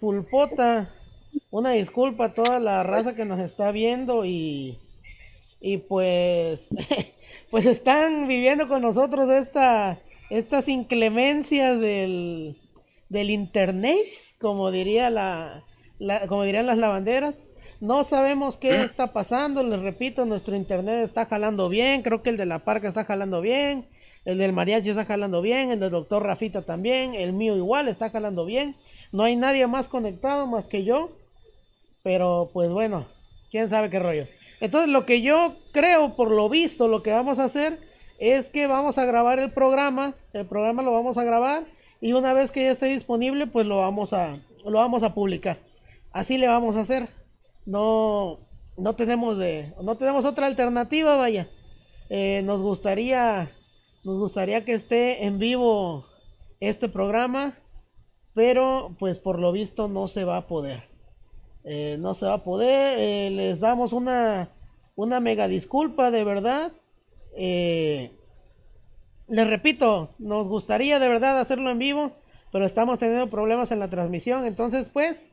pulpota, una disculpa a toda la raza que nos está viendo y, y pues, pues están viviendo con nosotros esta, estas inclemencias del, del internet, como diría la, la, como dirían las lavanderas. No sabemos qué está pasando, les repito, nuestro internet está jalando bien, creo que el de la parca está jalando bien, el del mariachi está jalando bien, el del doctor Rafita también, el mío igual está jalando bien. No hay nadie más conectado más que yo, pero pues bueno, quién sabe qué rollo. Entonces lo que yo creo, por lo visto, lo que vamos a hacer es que vamos a grabar el programa, el programa lo vamos a grabar y una vez que ya esté disponible, pues lo vamos a, lo vamos a publicar. Así le vamos a hacer. No, no tenemos de, no tenemos otra alternativa, vaya. Eh, nos gustaría, nos gustaría que esté en vivo este programa, pero pues por lo visto no se va a poder. Eh, no se va a poder. Eh, les damos una, una mega disculpa, de verdad. les repito, nos gustaría de verdad hacerlo en vivo, pero estamos teniendo problemas en la transmisión. Entonces, pues,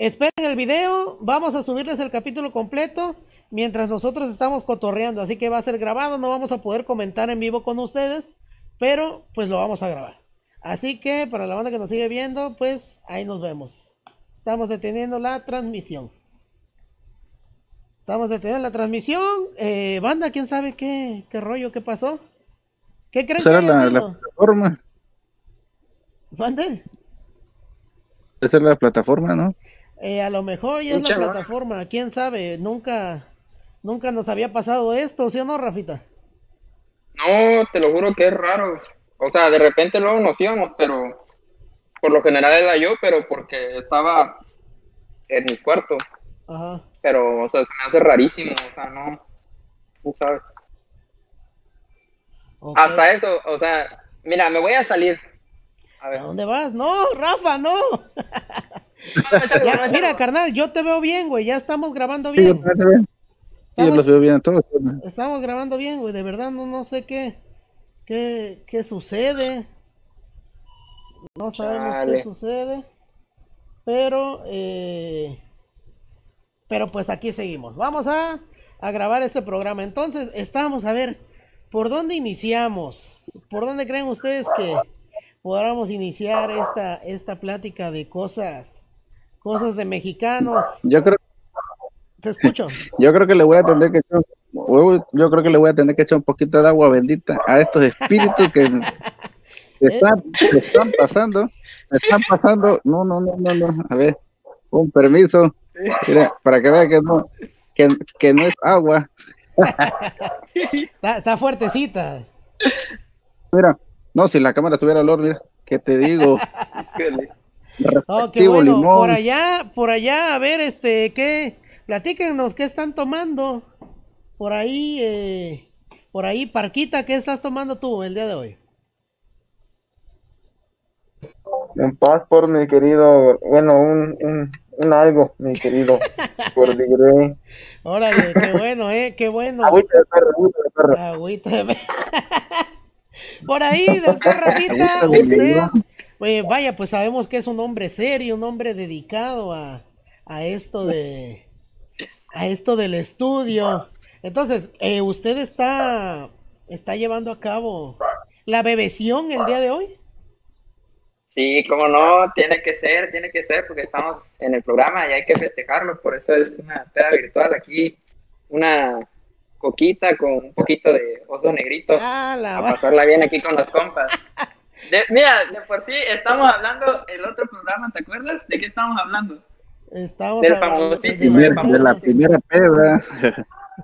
Esperen el video, vamos a subirles el capítulo completo mientras nosotros estamos cotorreando, así que va a ser grabado, no vamos a poder comentar en vivo con ustedes, pero pues lo vamos a grabar. Así que para la banda que nos sigue viendo, pues ahí nos vemos. Estamos deteniendo la transmisión. Estamos deteniendo la transmisión. Eh, banda, ¿quién sabe qué, qué rollo, qué pasó? ¿Qué creen que la, la plataforma? ¿Banda? Esa es la plataforma, ¿no? Eh, a lo mejor ya es la plataforma, quién sabe, nunca, nunca nos había pasado esto, ¿sí o no, Rafita? No, te lo juro que es raro. O sea, de repente luego nos íbamos, pero por lo general era yo, pero porque estaba en mi cuarto. Ajá. Pero, o sea, se me hace rarísimo, o sea, no, tú sabes. Hasta eso, o sea, mira, me voy a salir. A, ver. ¿A dónde vas? No, Rafa, no. mira, carnal, yo te veo bien, güey. Ya estamos grabando bien. Sí, yo los veo bien todos. Estamos grabando bien, güey. De verdad, no, no sé qué, qué, qué sucede. No sabemos qué sucede. Pero, eh, pero pues aquí seguimos. Vamos a, a grabar este programa. Entonces, estamos a ver, ¿por dónde iniciamos? ¿Por dónde creen ustedes que podamos iniciar esta, esta plática de cosas cosas de mexicanos. Yo creo. Te escucho. Yo creo que le voy a tener que echar, yo creo que le voy a tener que echar un poquito de agua bendita a estos espíritus que, están, están pasando, están pasando. No, no, no, no, no. A ver, un permiso. Mira, para que vea que no, que, que no es agua. está, está fuertecita. Mira, no, si la cámara tuviera olor, mira, ¿qué te digo? Oh, bueno. Por allá, por allá, a ver, este, ¿qué? Platíquenos, ¿qué están tomando? Por ahí, eh, por ahí, Parquita, ¿qué estás tomando tú el día de hoy? Un por mi querido, bueno, un, un, un algo, mi querido, por Digrey. Órale, qué bueno, eh, qué bueno. Agüita de perro, agüita de perro. Agüita de perro. por ahí, doctor Rafita, usted vaya, pues sabemos que es un hombre serio, un hombre dedicado a, a esto de a esto del estudio. Entonces, eh, ¿usted está, está llevando a cabo la bebeción el día de hoy? Sí, como no, tiene que ser, tiene que ser, porque estamos en el programa y hay que festejarlo, por eso es una peda virtual aquí, una coquita con un poquito de oso negrito, ah, a pasarla bien aquí con los compas. mira, de por sí estamos hablando el otro programa, ¿te acuerdas? ¿De qué estamos hablando? Estamos del famosísimo, de, la primera pedra.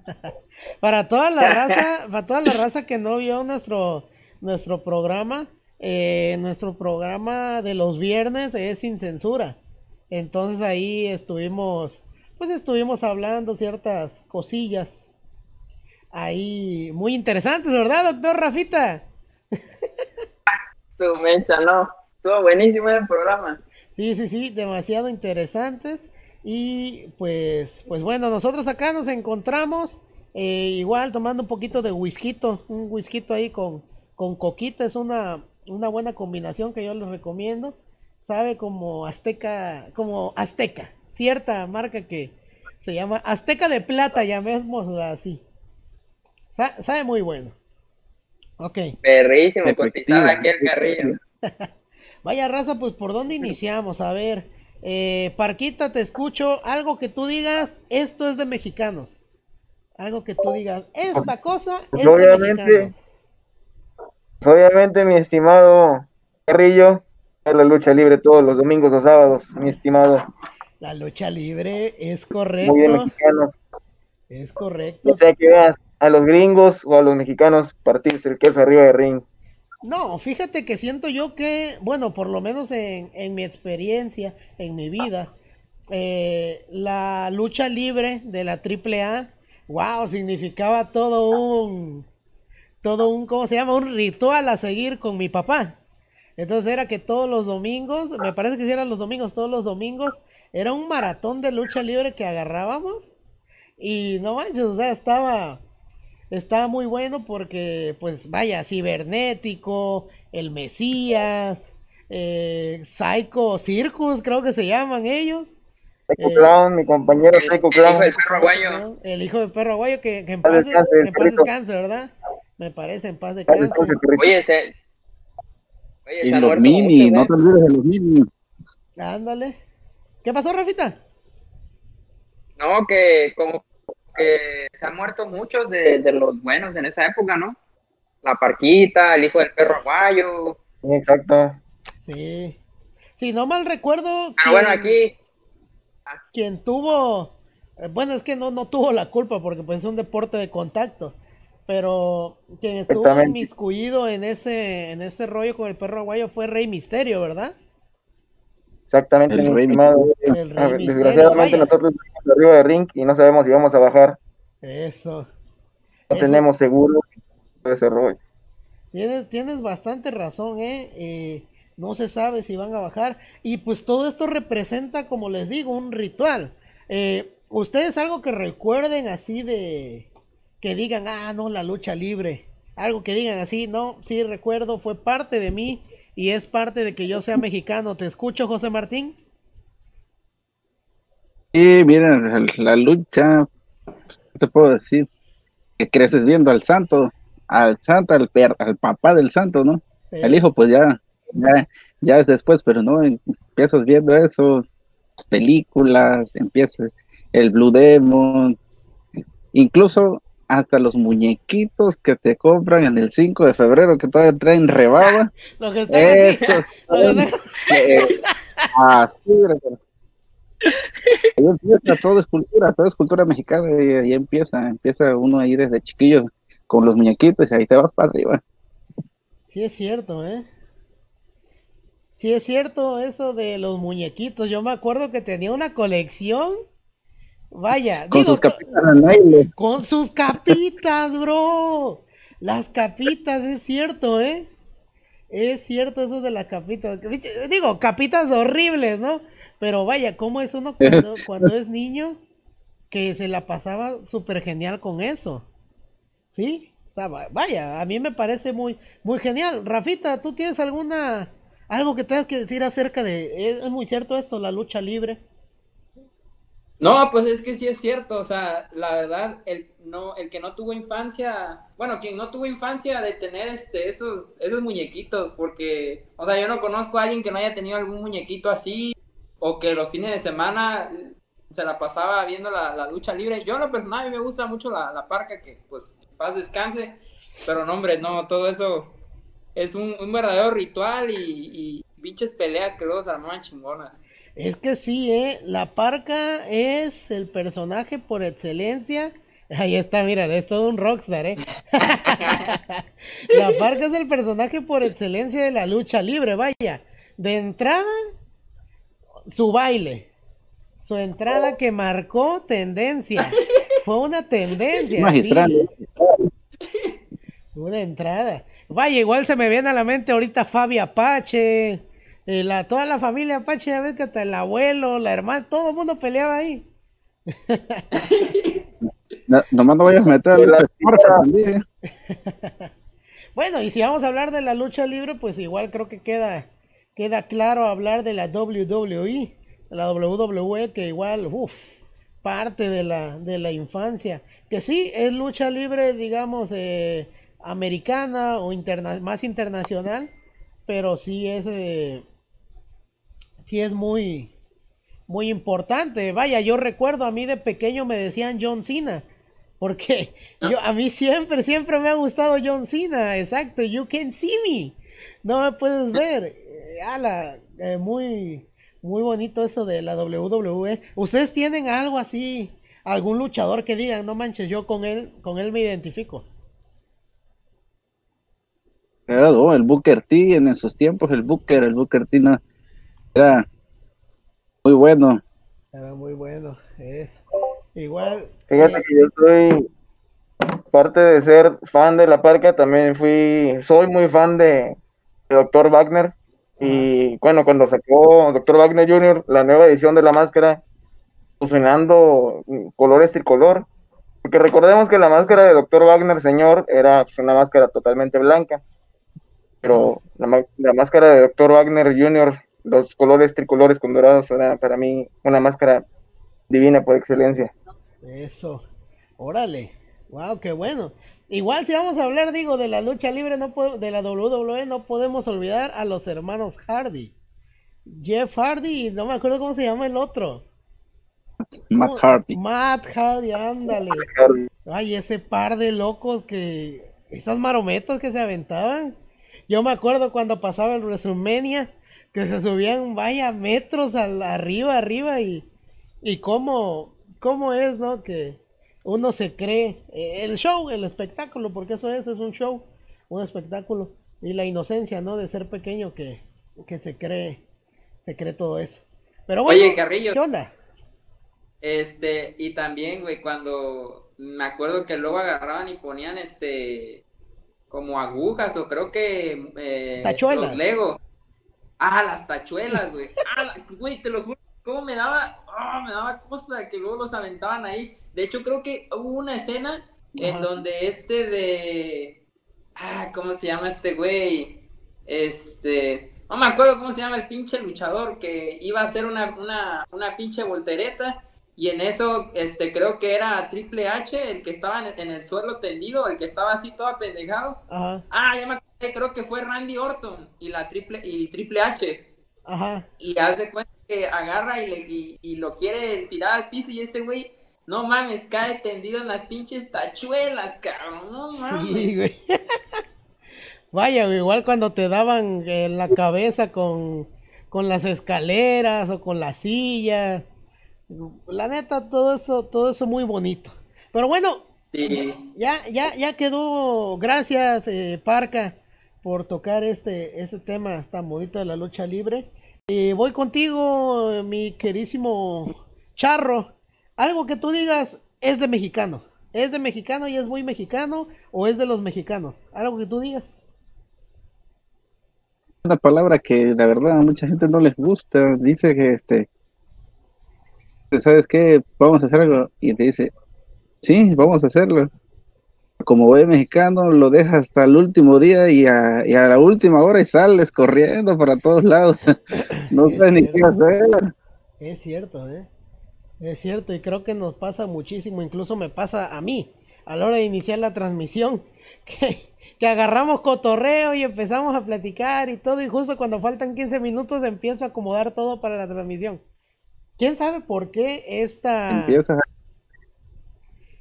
para toda la raza, para toda la raza que no vio nuestro nuestro programa, eh, nuestro programa de los viernes es sin censura. Entonces ahí estuvimos, pues estuvimos hablando ciertas cosillas ahí muy interesantes, ¿verdad, doctor Rafita? su mecha, no. Estuvo buenísimo el programa. Sí, sí, sí, demasiado interesantes. Y pues, pues bueno, nosotros acá nos encontramos eh, igual tomando un poquito de whisky, un whisky ahí con, con coquita, es una, una buena combinación que yo les recomiendo. sabe como Azteca, como Azteca, cierta marca que se llama Azteca de Plata, llamémosla así. Sa- sabe muy bueno. Ok. Perrísimo, cotizada aquí el carrillo. Vaya raza, pues por dónde iniciamos, a ver. Eh, Parquita, te escucho. Algo que tú digas, esto es de mexicanos. Algo que tú digas, esta cosa es de mexicanos. Obviamente, mi estimado Carrillo, es la lucha libre todos los domingos o sábados, mi estimado. La lucha libre es Muy bien, correcto. mexicanos. Es correcto. O sea que veas a los gringos o a los mexicanos partirse el queso arriba de ring. No, fíjate que siento yo que, bueno, por lo menos en, en mi experiencia, en mi vida, eh, la lucha libre de la AAA, wow, significaba todo un, todo un, ¿cómo se llama? Un ritual a seguir con mi papá. Entonces era que todos los domingos, me parece que eran los domingos, todos los domingos, era un maratón de lucha libre que agarrábamos y no manches, o sea, estaba, estaba muy bueno porque, pues, vaya, cibernético, el Mesías, eh, Psycho Circus, creo que se llaman ellos. Psycho Eh, Clown, mi compañero el- Psycho el hijo Clown. del perro aguayo. El hijo del perro aguayo que, que en Paz paz, de- descanse, en paz descanse, ¿verdad? Me parece, en paz descanse. Oye, se. Oye, Y los mini, muchos, no te olvides de los mini. Ándale. ¿Qué pasó, Rafita? No, que como que se han muerto muchos de, de los buenos en esa época, ¿no? La Parquita, el hijo del perro aguayo. Exacto. Sí. Si no mal recuerdo, Pero bueno, quien- aquí. quien tuvo, eh, bueno, es que no, no tuvo la culpa porque pues es un deporte de contacto, pero quien estuvo inmiscuido en ese, en ese rollo con el perro aguayo fue Rey Misterio, ¿verdad? Exactamente, El mi Rey estimado. El Rey Ah, Desgraciadamente vaya. nosotros estamos arriba de ring y no sabemos si vamos a bajar. Eso. No Eso. tenemos seguro de ese rollo. Tienes, tienes bastante razón, ¿eh? Eh, No se sabe si van a bajar. Y pues todo esto representa, como les digo, un ritual. Eh, ¿Ustedes algo que recuerden así de... que digan, ah, no, la lucha libre? Algo que digan así, no, sí recuerdo, fue parte de mí y es parte de que yo sea mexicano. ¿Te escucho, José Martín? Y miren, la lucha, pues, ¿qué te puedo decir? Que creces viendo al santo, al santo, al, per- al papá del santo, ¿no? El hijo, pues ya, ya, ya es después, pero no, empiezas viendo eso, películas, empiezas el Blue Demon, incluso hasta los muñequitos que te compran en el 5 de febrero que todavía traen rebaba, Lo que están así- eso, eh, así, pero- Ahí empieza, todo es cultura, todo es cultura mexicana y ahí empieza, empieza uno ahí desde chiquillo con los muñequitos y ahí te vas para arriba. Sí es cierto, ¿eh? Sí es cierto eso de los muñequitos. Yo me acuerdo que tenía una colección. Vaya, Con digo, sus capitas con sus capitas, bro. Las capitas, es cierto, ¿eh? Es cierto eso de las capitas. Digo, capitas horribles, ¿no? Pero vaya, ¿cómo es uno cuando, cuando es niño que se la pasaba súper genial con eso? ¿Sí? O sea, va- vaya, a mí me parece muy, muy genial. Rafita, ¿tú tienes alguna, algo que tengas que decir acerca de, es muy cierto esto, la lucha libre? No, pues es que sí es cierto, o sea, la verdad, el, no, el que no tuvo infancia, bueno, quien no tuvo infancia de tener este, esos, esos muñequitos, porque, o sea, yo no conozco a alguien que no haya tenido algún muñequito así, o que los fines de semana se la pasaba viendo la, la lucha libre. Yo en lo personal, a mí me gusta mucho la, la parca, que pues paz descanse, pero no, hombre, no, todo eso es un, un verdadero ritual y, y pinches peleas que luego se armaban chingonas. Es que sí, ¿eh? La parca es el personaje por excelencia. Ahí está, mira, es todo un rockstar, ¿eh? La parca es el personaje por excelencia de la lucha libre, vaya. De entrada, su baile. Su entrada que marcó tendencia. Fue una tendencia. Magistral. sí. Una entrada. Vaya, igual se me viene a la mente ahorita Fabi Apache, eh, la, toda la familia Apache, ya ves que hasta el abuelo, la hermana, todo el mundo peleaba ahí. No, nomás no vayas a meter La también. Bueno, y si vamos a hablar de la lucha libre, pues igual creo que queda, queda claro hablar de la WWE, la WWE que igual, uff, parte de la, de la infancia, que sí es lucha libre, digamos, eh, americana o interna más internacional, pero sí es, eh, sí es muy, muy importante. Vaya, yo recuerdo a mí de pequeño me decían John Cena. Porque yo, a mí siempre, siempre me ha gustado John Cena, exacto, you can see me, no me puedes ver, eh, ala, eh, muy, muy bonito eso de la WWE. ¿Ustedes tienen algo así, algún luchador que digan, no manches, yo con él, con él me identifico? Claro, el Booker T en esos tiempos, el Booker, el Booker T no, era muy bueno. Era muy bueno, eso. Igual. Fíjate eh, que yo soy parte de ser fan de la parca, también fui, soy muy fan de, de Dr. Wagner. Y bueno, cuando sacó Dr. Wagner Jr. la nueva edición de la máscara, fusionando colores tricolor, porque recordemos que la máscara de Dr. Wagner, señor, era pues, una máscara totalmente blanca, pero la, ma- la máscara de Dr. Wagner Jr., los colores tricolores con dorados, era para mí una máscara divina por excelencia. Eso. Órale. Wow, qué bueno. Igual si vamos a hablar, digo, de la lucha libre, no puedo- de la WWE, no podemos olvidar a los hermanos Hardy. Jeff Hardy, no me acuerdo cómo se llama el otro. Matt ¿Cómo? Hardy. Matt Hardy, ándale. Ay, ese par de locos que. Esas marometas que se aventaban. Yo me acuerdo cuando pasaba el WrestleMania, que se subían, vaya, metros al- arriba, arriba, y, y cómo, cómo es, ¿no? Que uno se cree. eh, El show, el espectáculo, porque eso es, es un show, un espectáculo. Y la inocencia, ¿no? De ser pequeño que, que se cree, se cree todo eso. Pero bueno, Oye, Carrillo. ¿qué onda? Este, y también, güey, cuando me acuerdo que luego agarraban y ponían este como agujas o creo que eh, Tachuelas. los Lego. Ah, las tachuelas, güey. Ah, la- güey, te lo juro, cómo me daba, ah, me daba cosa que luego los aventaban ahí. De hecho, creo que hubo una escena en Ajá. donde este de ah, ¿cómo se llama este güey? Este, no me acuerdo cómo se llama el pinche luchador que iba a hacer una, una, una pinche voltereta y en eso, este, creo que era Triple H, el que estaba en, en el suelo tendido, el que estaba así todo apendejado. Ajá, Ah, ya me acordé, creo que fue Randy Orton y la Triple, y Triple H. ajá. Y hace cuenta que agarra y, le, y, y lo quiere tirar al piso y ese güey, no mames, cae tendido en las pinches tachuelas, cabrón, no mames. Sí, güey. Vaya, igual cuando te daban en la cabeza con, con las escaleras o con la silla. La neta, todo eso, todo eso muy bonito. Pero bueno, Sí. ya, ya, ya quedó. Gracias, eh, Parca, por tocar este, este tema tan bonito de la lucha libre. Eh, voy contigo, mi querísimo Charro. Algo que tú digas es de mexicano. ¿Es de mexicano y es muy mexicano o es de los mexicanos? Algo que tú digas. Una palabra que la verdad a mucha gente no les gusta. Dice que este, ¿sabes qué? Vamos a hacer algo. Y te dice, sí, vamos a hacerlo. Como buen mexicano, lo dejas hasta el último día y a, y a la última hora y sales corriendo para todos lados. no sabes ni qué hacer. Es cierto, ¿eh? Es cierto, y creo que nos pasa muchísimo, incluso me pasa a mí, a la hora de iniciar la transmisión, que, que agarramos cotorreo y empezamos a platicar y todo, y justo cuando faltan 15 minutos empiezo a acomodar todo para la transmisión. ¿Quién sabe por qué esta... Empiezas a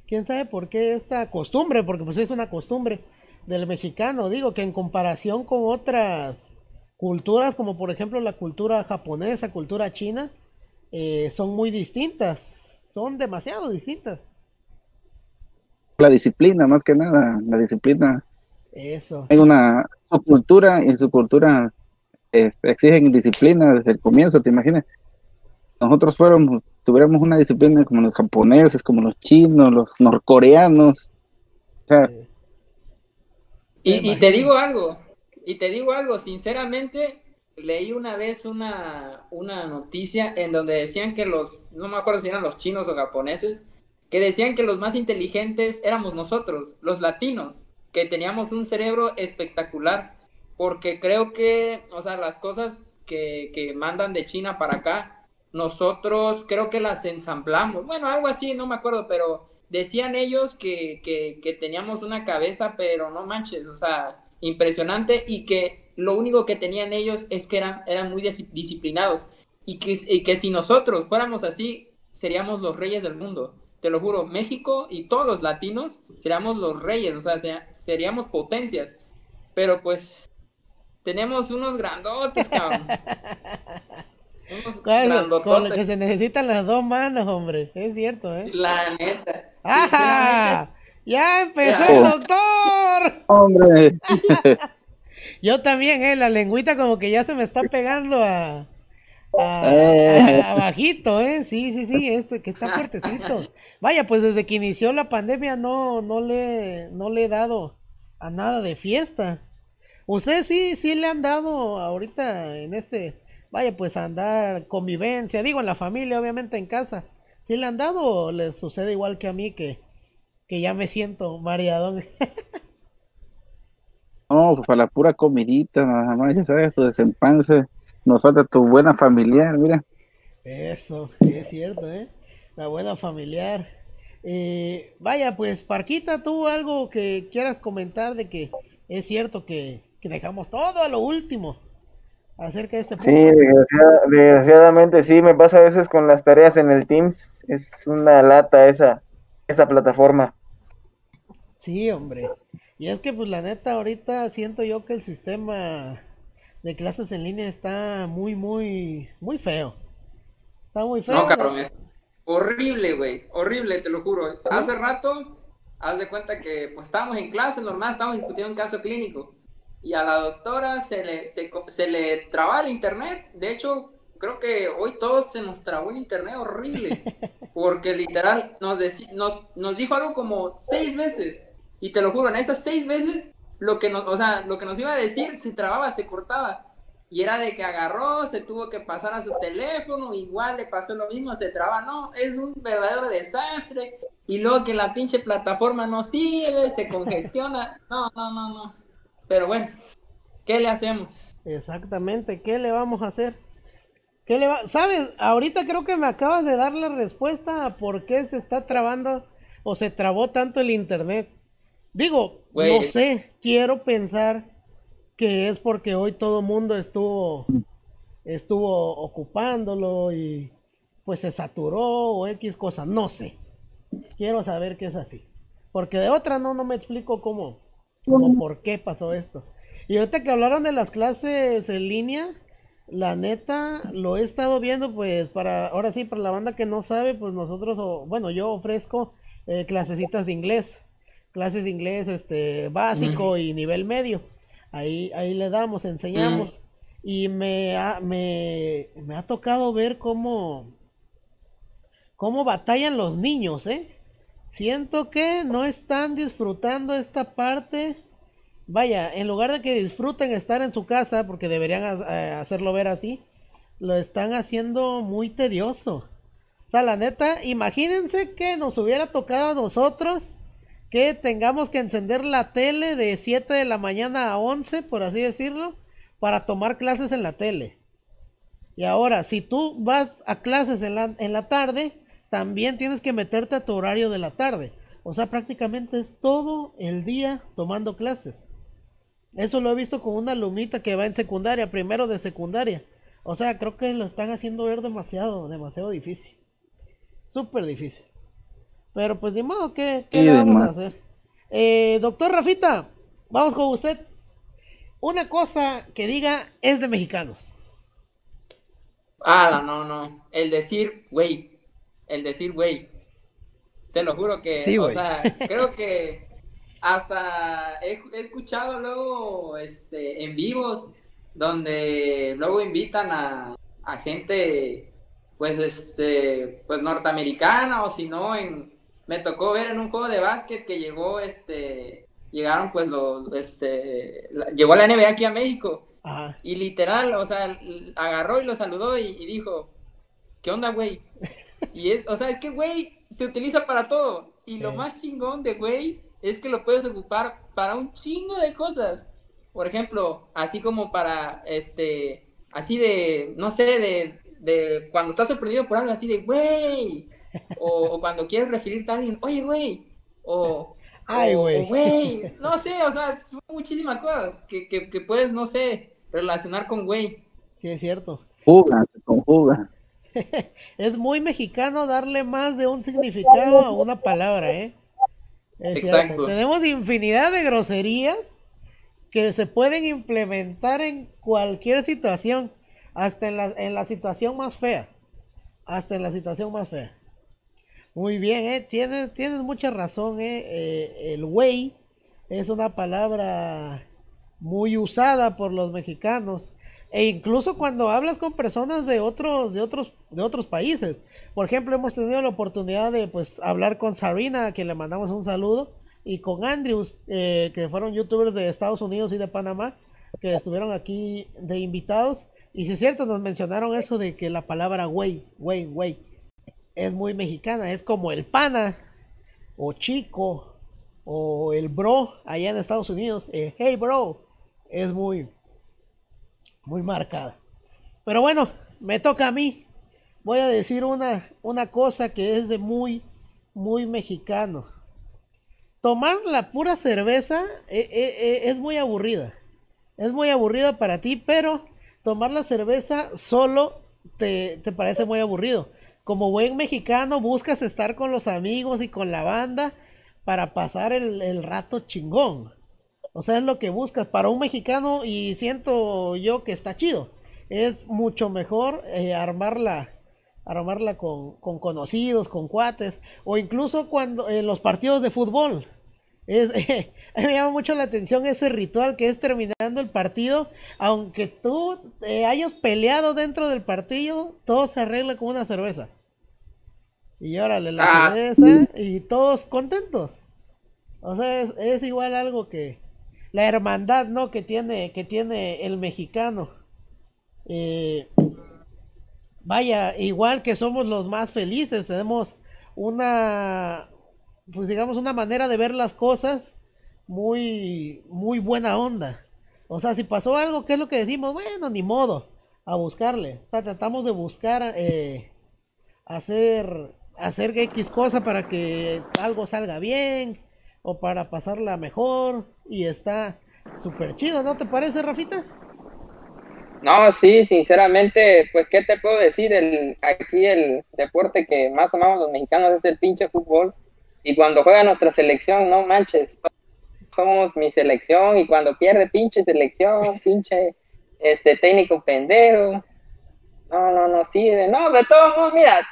¿Quién sabe por qué esta costumbre? Porque pues es una costumbre del mexicano, digo, que en comparación con otras culturas, como por ejemplo la cultura japonesa, cultura china, eh, son muy distintas, son demasiado distintas. la disciplina, más que nada. La disciplina. Eso, Hay una su cultura y su cultura este, exigen disciplina desde el comienzo, ¿te imaginas? Nosotros fuéramos, tuviéramos una disciplina como los japoneses, como los chinos, los norcoreanos. O sea, Y, y te digo algo, y te digo algo, sinceramente, leí una vez una, una noticia en donde decían que los, no me acuerdo si eran los chinos o japoneses, que decían que los más inteligentes éramos nosotros, los latinos, que teníamos un cerebro espectacular, porque creo que, o sea, las cosas que, que mandan de China para acá, nosotros creo que las ensamblamos, bueno, algo así, no me acuerdo, pero decían ellos que, que, que teníamos una cabeza, pero no manches, o sea, impresionante y que lo único que tenían ellos es que eran, eran muy disciplinados y que, y que si nosotros fuéramos así, seríamos los reyes del mundo. Te lo juro, México y todos los latinos seríamos los reyes, o sea, seríamos potencias. Pero pues tenemos unos grandotes, cabrón. Unos con lo que se necesitan las dos manos, hombre. Es cierto, ¿eh? La neta. ¡Ah! ¡Ya empezó el doctor! ¡Hombre! Yo también, ¿eh? La lengüita como que ya se me está pegando a... A, bajito, ¿eh? Sí, sí, sí, este que está fuertecito. Vaya, pues desde que inició la pandemia no, no, le, no le he dado a nada de fiesta. Ustedes sí, sí le han dado ahorita en este, vaya, pues a andar convivencia, digo en la familia, obviamente en casa. ¿Sí le han dado o les sucede igual que a mí que, que ya me siento mareadón? no, pues para la pura comidita, nada más, ya sabes, tu desempance. Nos falta tu buena familiar, mira. Eso, es cierto, ¿eh? La buena familiar. Eh, vaya, pues, Parquita, ¿tú algo que quieras comentar de que es cierto que, dejamos todo a lo último acerca de este punto? Sí, desgraciadamente sí, me pasa a veces con las tareas en el Teams. Es una lata esa, esa plataforma. Sí, hombre. Y es que, pues, la neta, ahorita siento yo que el sistema de clases en línea está muy, muy, muy feo. Está muy feo. No, cabrón, es horrible, güey. Horrible, te lo juro. Hace rato, haz de cuenta que pues estábamos en clase normal, estábamos discutiendo un caso clínico. Y a la doctora se le, se, se le traba el internet. De hecho, creo que hoy todos se nos trabó el internet horrible. Porque literal nos, nos, nos dijo algo como seis veces. Y te lo juro, en esas seis veces lo que nos, o sea, lo que nos iba a decir se trababa, se cortaba. Y era de que agarró, se tuvo que pasar a su teléfono, igual le pasó lo mismo, se traba, no, es un verdadero desastre. Y luego que la pinche plataforma no sirve, se congestiona, no, no, no, no. Pero bueno, ¿qué le hacemos? Exactamente, ¿qué le vamos a hacer? ¿Qué le va? ¿Sabes? Ahorita creo que me acabas de dar la respuesta a por qué se está trabando o se trabó tanto el internet. Digo, no sé, quiero pensar que es porque hoy todo mundo estuvo, estuvo ocupándolo y pues se saturó o X cosa, no sé. Quiero saber que es así. Porque de otra no, no me explico cómo, cómo por qué pasó esto. Y ahorita que hablaron de las clases en línea, la neta, lo he estado viendo, pues para, ahora sí, para la banda que no sabe, pues nosotros, bueno, yo ofrezco eh, clasecitas de inglés clases de inglés este básico y nivel medio. Ahí, ahí le damos, enseñamos. Y me ha, me, me ha tocado ver cómo, cómo batallan los niños, ¿eh? Siento que no están disfrutando esta parte. Vaya, en lugar de que disfruten estar en su casa, porque deberían eh, hacerlo ver así, lo están haciendo muy tedioso. O sea, la neta, imagínense que nos hubiera tocado a nosotros que tengamos que encender la tele de 7 de la mañana a 11, por así decirlo, para tomar clases en la tele. Y ahora, si tú vas a clases en la, en la tarde, también tienes que meterte a tu horario de la tarde. O sea, prácticamente es todo el día tomando clases. Eso lo he visto con una lumita que va en secundaria, primero de secundaria. O sea, creo que lo están haciendo ver demasiado, demasiado difícil. Súper difícil. Pero pues ni modo, ¿qué, qué le vamos a hacer? Eh, doctor Rafita, vamos con usted. Una cosa que diga es de mexicanos. Ah, no, no. El decir, güey. El decir, güey. Te lo juro que, sí, o sea, creo que hasta he, escuchado luego este, en vivos donde luego invitan a, a gente pues este pues norteamericana o si no en, me tocó ver en un juego de básquet que llegó, este, llegaron pues los, este, llegó la NBA aquí a México. Y literal, o sea, agarró y lo saludó y, dijo, ¿qué onda, güey? Y es, o sea, es que, güey, se utiliza para todo. Y lo más chingón de güey es que lo puedes ocupar para un chingo de cosas. por ejemplo, así como para, este, así de, no sé, de, de cuando estás sorprendido por algo así de, güey, o, o cuando quieres referirte a alguien, oye, güey, o, Ay, o- güey. güey, no sé, o sea, son muchísimas cosas que, que, que puedes, no sé, relacionar con güey. Sí, es cierto. Fuga, se conjuga. Es muy mexicano darle más de un significado a una palabra, ¿eh? Es cierto. Exacto. Tenemos infinidad de groserías que se pueden implementar en cualquier situación, hasta en la, en la situación más fea. Hasta en la situación más fea. Muy bien, ¿eh? Tienes, tienes mucha razón, ¿eh? Eh, el güey es una palabra muy usada por los mexicanos. E incluso cuando hablas con personas de otros, de otros, de otros países. Por ejemplo, hemos tenido la oportunidad de pues hablar con Sarina, a quien le mandamos un saludo, y con Andrews, eh, que fueron youtubers de Estados Unidos y de Panamá, que estuvieron aquí de invitados. Y si es cierto, nos mencionaron eso de que la palabra güey, güey, güey, es muy mexicana, es como el pana, o chico, o el bro allá en Estados Unidos, eh, hey bro, es muy, muy marcada. Pero bueno, me toca a mí. Voy a decir una, una cosa que es de muy, muy mexicano. Tomar la pura cerveza eh, eh, eh, es muy aburrida. Es muy aburrida para ti, pero tomar la cerveza solo te, te parece muy aburrido. Como buen mexicano buscas estar con los amigos y con la banda para pasar el, el rato chingón. O sea, es lo que buscas para un mexicano y siento yo que está chido. Es mucho mejor eh, armarla, armarla con, con conocidos, con cuates, o incluso cuando en los partidos de fútbol. Es, a mí me llama mucho la atención ese ritual que es terminando el partido, aunque tú eh, hayas peleado dentro del partido, todo se arregla con una cerveza. Y órale, la Ah, cerveza y todos contentos. O sea, es, es igual algo que la hermandad, ¿no? Que tiene, que tiene el mexicano. Eh, vaya, igual que somos los más felices, tenemos una, pues digamos, una manera de ver las cosas muy, muy buena onda. O sea, si pasó algo, ¿qué es lo que decimos? Bueno, ni modo, a buscarle. O sea, tratamos de buscar eh, hacer, hacer X cosa para que algo salga bien o para pasarla mejor y está súper chido, ¿no te parece, Rafita? No, sí, sinceramente, pues, ¿qué te puedo decir? El, aquí el deporte que más amamos los mexicanos es el pinche fútbol. Y cuando juega nuestra selección, no manches, somos mi selección. Y cuando pierde, pinche selección, pinche este técnico pendejo. No, no, no, de, no, de todos modos, mira,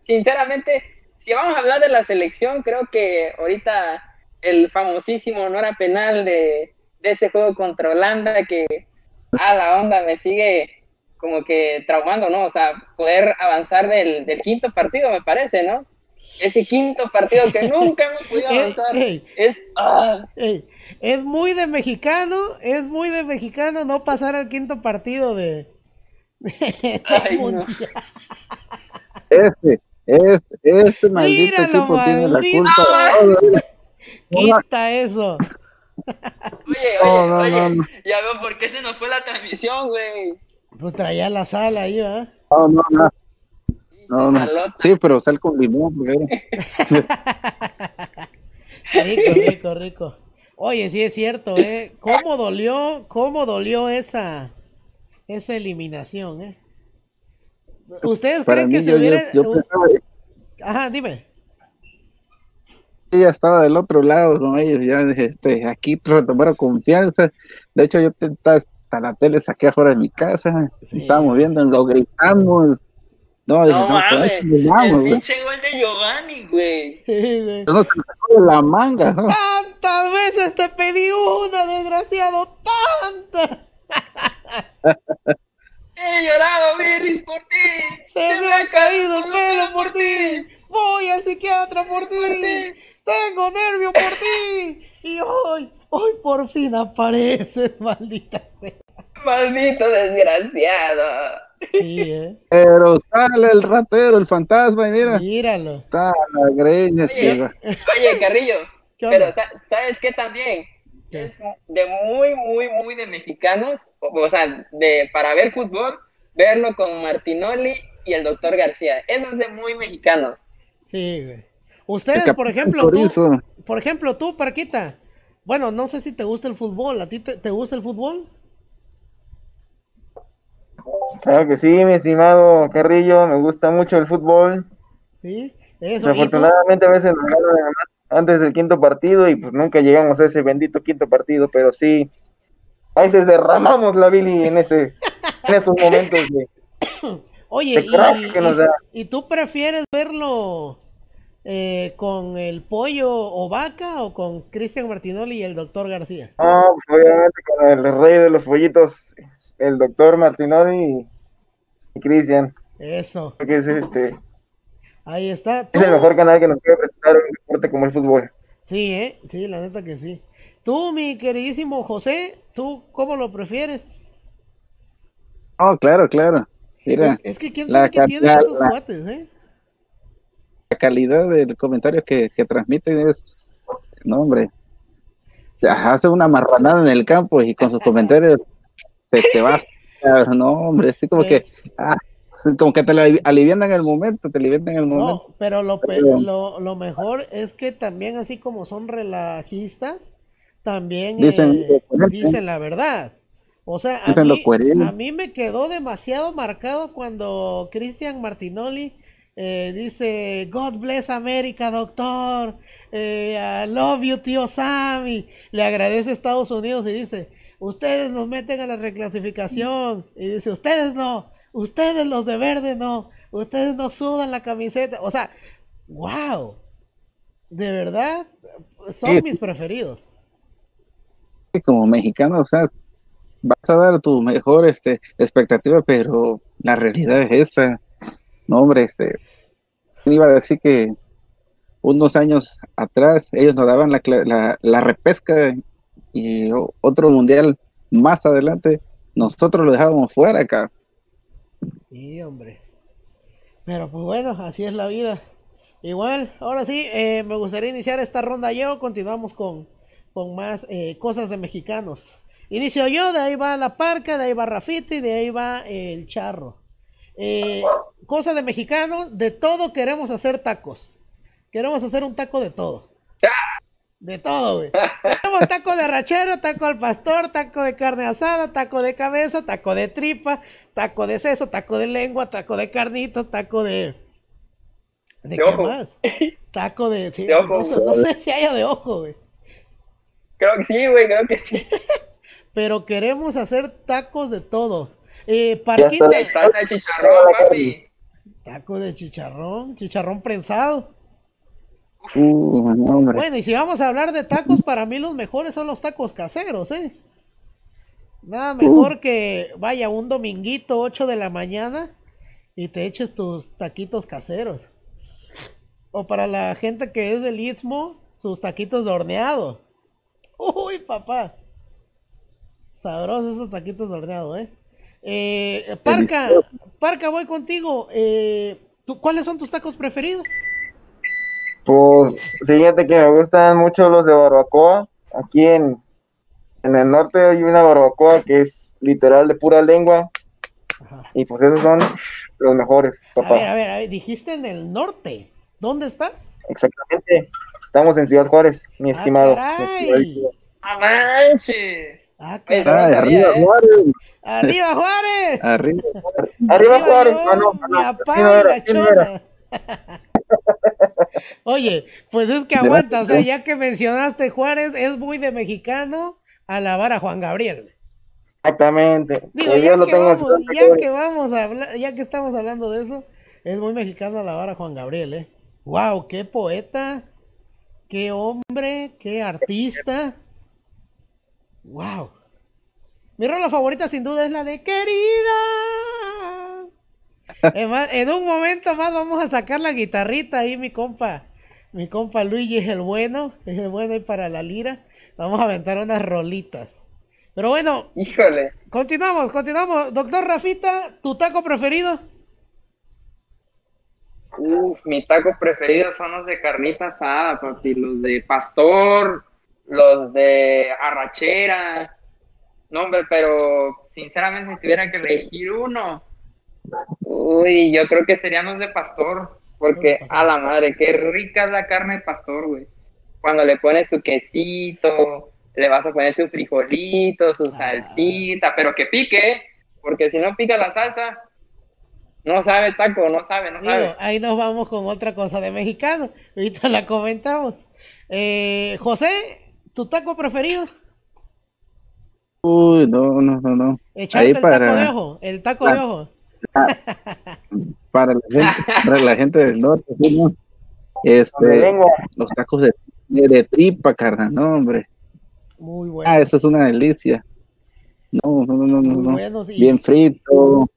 sinceramente, si vamos a hablar de la selección, creo que ahorita el famosísimo no era penal de, de ese juego contra Holanda que a la onda me sigue como que traumando, ¿no? O sea, poder avanzar del, del quinto partido, me parece, ¿no? Ese quinto partido que nunca hemos podido avanzar. ey. Es. ah, Ey, es muy de mexicano, es muy de mexicano no pasar al quinto partido de, de Ay, no. Este, este, este maldito Míralo, equipo tiene la maldito. culpa de todo. Quita eso. Oye, oye, No, oye. no, no. Ya veo por qué se nos fue la transmisión, güey. Pues traía la sala ahí, ¿verdad? No, no, no. No, no. Salota. Sí, pero sal con limón. porque- Rico, rico, rico. Oye, sí es cierto, ¿eh? ¿Cómo dolió, cómo dolió esa, esa eliminación, eh? ¿Ustedes Para creen mí, que se yo, hubiera... yo pensaba que Ajá, dime. Ella estaba del otro lado con ellos. Ya dije, este, aquí retomaron confianza. De hecho, yo hasta la tele saqué afuera de mi casa. Sí. Estábamos viendo, lo gritamos. No, dije, No no, con mames. El güey. pinche gol de Giovanni, güey. Sí, güey. No me de la manga. ¿no? Tantas veces te pedí una, desgraciado, tantas. He llorado, Virris, por ti. Se me ha caído el pelo por ti. Voy al psiquiatra por ti. Tengo nervio por ti. Y hoy, hoy por fin apareces, maldita sea. Maldito desgraciado. Sí, eh. Pero sale el ratero, el fantasma, y mira, Míralo. está la greña, Oye. chiva. Oye, Carrillo, pero sa- ¿sabes qué también? es de muy, muy, muy de mexicanos, o, o sea, de para ver fútbol, verlo con Martinoli y el doctor García. Eso es de muy mexicanos. Sí, güey. Ustedes, por ejemplo, tú, por ejemplo, tú, Parquita. Bueno, no sé si te gusta el fútbol. ¿A ti te, te gusta el fútbol? Claro que sí, mi estimado Carrillo, me gusta mucho el fútbol. Sí. Eso. Desafortunadamente a veces nos ganan antes del quinto partido y pues nunca llegamos a ese bendito quinto partido, pero sí, a veces derramamos la Billy en ese, en esos momentos de, Oye, de y, que nos y- da. y tú prefieres verlo eh, con el pollo o vaca o con Cristian Martinoli y el doctor García? No, pues obviamente con el rey de los pollitos, el doctor Martinoli y, y Cristian, Eso. que es este, Ahí está. es el mejor canal que nos puede presentar un deporte como el fútbol. Sí, ¿eh? Sí, la neta que sí. Tú, mi queridísimo José, ¿tú cómo lo prefieres? Oh, claro, claro. Mira, Es, es que quién sabe qué tienen esos la- cuates, ¿eh? La calidad del comentario que, que transmiten es, no hombre, se hace una marranada en el campo y con sus comentarios se te va, no hombre, así como que, ah, como que te la alivian en el momento, te alivian en el momento. No, pero lo, pe- lo, lo mejor es que también así como son relajistas, también Dicen eh, dicen la verdad. O sea, a mí, a mí me quedó demasiado marcado cuando Cristian Martinoli eh, dice, God bless America, doctor, eh, I love you, tío Sam, y le agradece a Estados Unidos y dice, ustedes nos meten a la reclasificación, y dice, ustedes no, ustedes los de verde no, ustedes no sudan la camiseta, o sea, wow, de verdad, son Sí. mis preferidos. como mexicano, o sea, vas a dar tu mejor este, expectativa, pero la realidad es esa. No, hombre, este, iba a decir que unos años atrás ellos nos daban la, repesca y otro mundial más adelante, nosotros lo dejábamos fuera acá. Sí, hombre. Pero pues bueno, así es la vida. Igual, ahora sí, eh, me gustaría iniciar esta ronda yo. Continuamos con, con más eh, cosas de mexicanos. Inicio yo, de ahí va la parca, de ahí va Rafita y de ahí va eh, el charro. Cosas de mexicanos, de todo queremos hacer tacos. Queremos hacer un taco de todo. De todo, güey. Tenemos taco de rachero, taco al pastor, taco de carne asada, taco de cabeza, taco de tripa, taco de seso, taco de lengua, taco de carnitas, taco de... ¿De, De qué ojo. más? Taco de... sí, De ojo. no, sé, no sé si haya de ojo, güey. Creo que sí, güey, creo que sí. Pero queremos hacer tacos de todo. Eh, Parquita, De salsa de chicharrón, papi. Taco de chicharrón, chicharrón prensado. Uh, hombre. Bueno, y si vamos a hablar de tacos, para mí los mejores son los tacos caseros, ¿eh? Nada mejor que vaya un dominguito 8 de la mañana y te eches tus taquitos caseros. O para la gente que es del Istmo, sus taquitos de horneado. Uy, papá. Sabrosos esos taquitos de horneado, ¿eh? Eh, Parca. Parca, voy contigo. Eh, ¿tú- ¿Cuáles son tus tacos preferidos? Pues fíjate que me gustan mucho los de barbacoa. Aquí en, en el norte hay una barbacoa que es literal de pura lengua. Ajá. Y pues esos son los mejores, A ver, papá. a ver, a ver, dijiste en el norte. ¿Dónde estás? Exactamente. Estamos en Ciudad Juárez, mi Ah, estimado. caray. Mi estimado. Ah, Pues. Ay, arriba, ¿eh? Juárez, ¡Arriba, Juárez! arriba. Arriba Juárez. yo, Ah, no, no, no y la no era. chona. Oye, pues es que aguanta, o sea, ya que mencionaste Juárez, es muy de mexicano alabar a Juan Gabriel. Exactamente. Digo, Pues ya lo que, tengo en vamos, ya Juárez. que vamos a hablar, ya que estamos hablando de eso, es muy mexicano alabar a Juan Gabriel, ¿eh? Wow, qué poeta, qué hombre, qué artista. Wow. Mi rola favorita sin duda es la de Querida. Es más, en un momento más vamos a sacar la guitarrita ahí, mi compa. Mi compa Luigi es el bueno, es el bueno ahí para la lira. Vamos a aventar unas rolitas. Pero bueno, Híjole. Continuamos, continuamos. Doctor Rafita, ¿tu taco preferido? Uf, mis tacos preferidos son los de carnita asada, papi. Los de pastor, los de arrachera. No, hombre, pero sinceramente si tuviera que elegir uno, uy, yo creo que serían los de pastor, porque a la madre, qué rica es la carne de pastor, güey. Cuando le pones su quesito, le vas a poner su frijolito, su salsita, pero que pique, porque si no pica la salsa, no sabe taco, no sabe, no sabe. ahí nos vamos con otra cosa de mexicano. Ahorita la comentamos. Eh, José, ¿tu taco preferido? Uy, no, no, no, no. Echarte el taco de ojo, el taco de ojo. para, la gente, para la gente del norte, este, los tacos de, de, tripa, carnal, no, hombre. Muy bueno. Ah, eso es una delicia. No, no, no, no, no. Bien frito.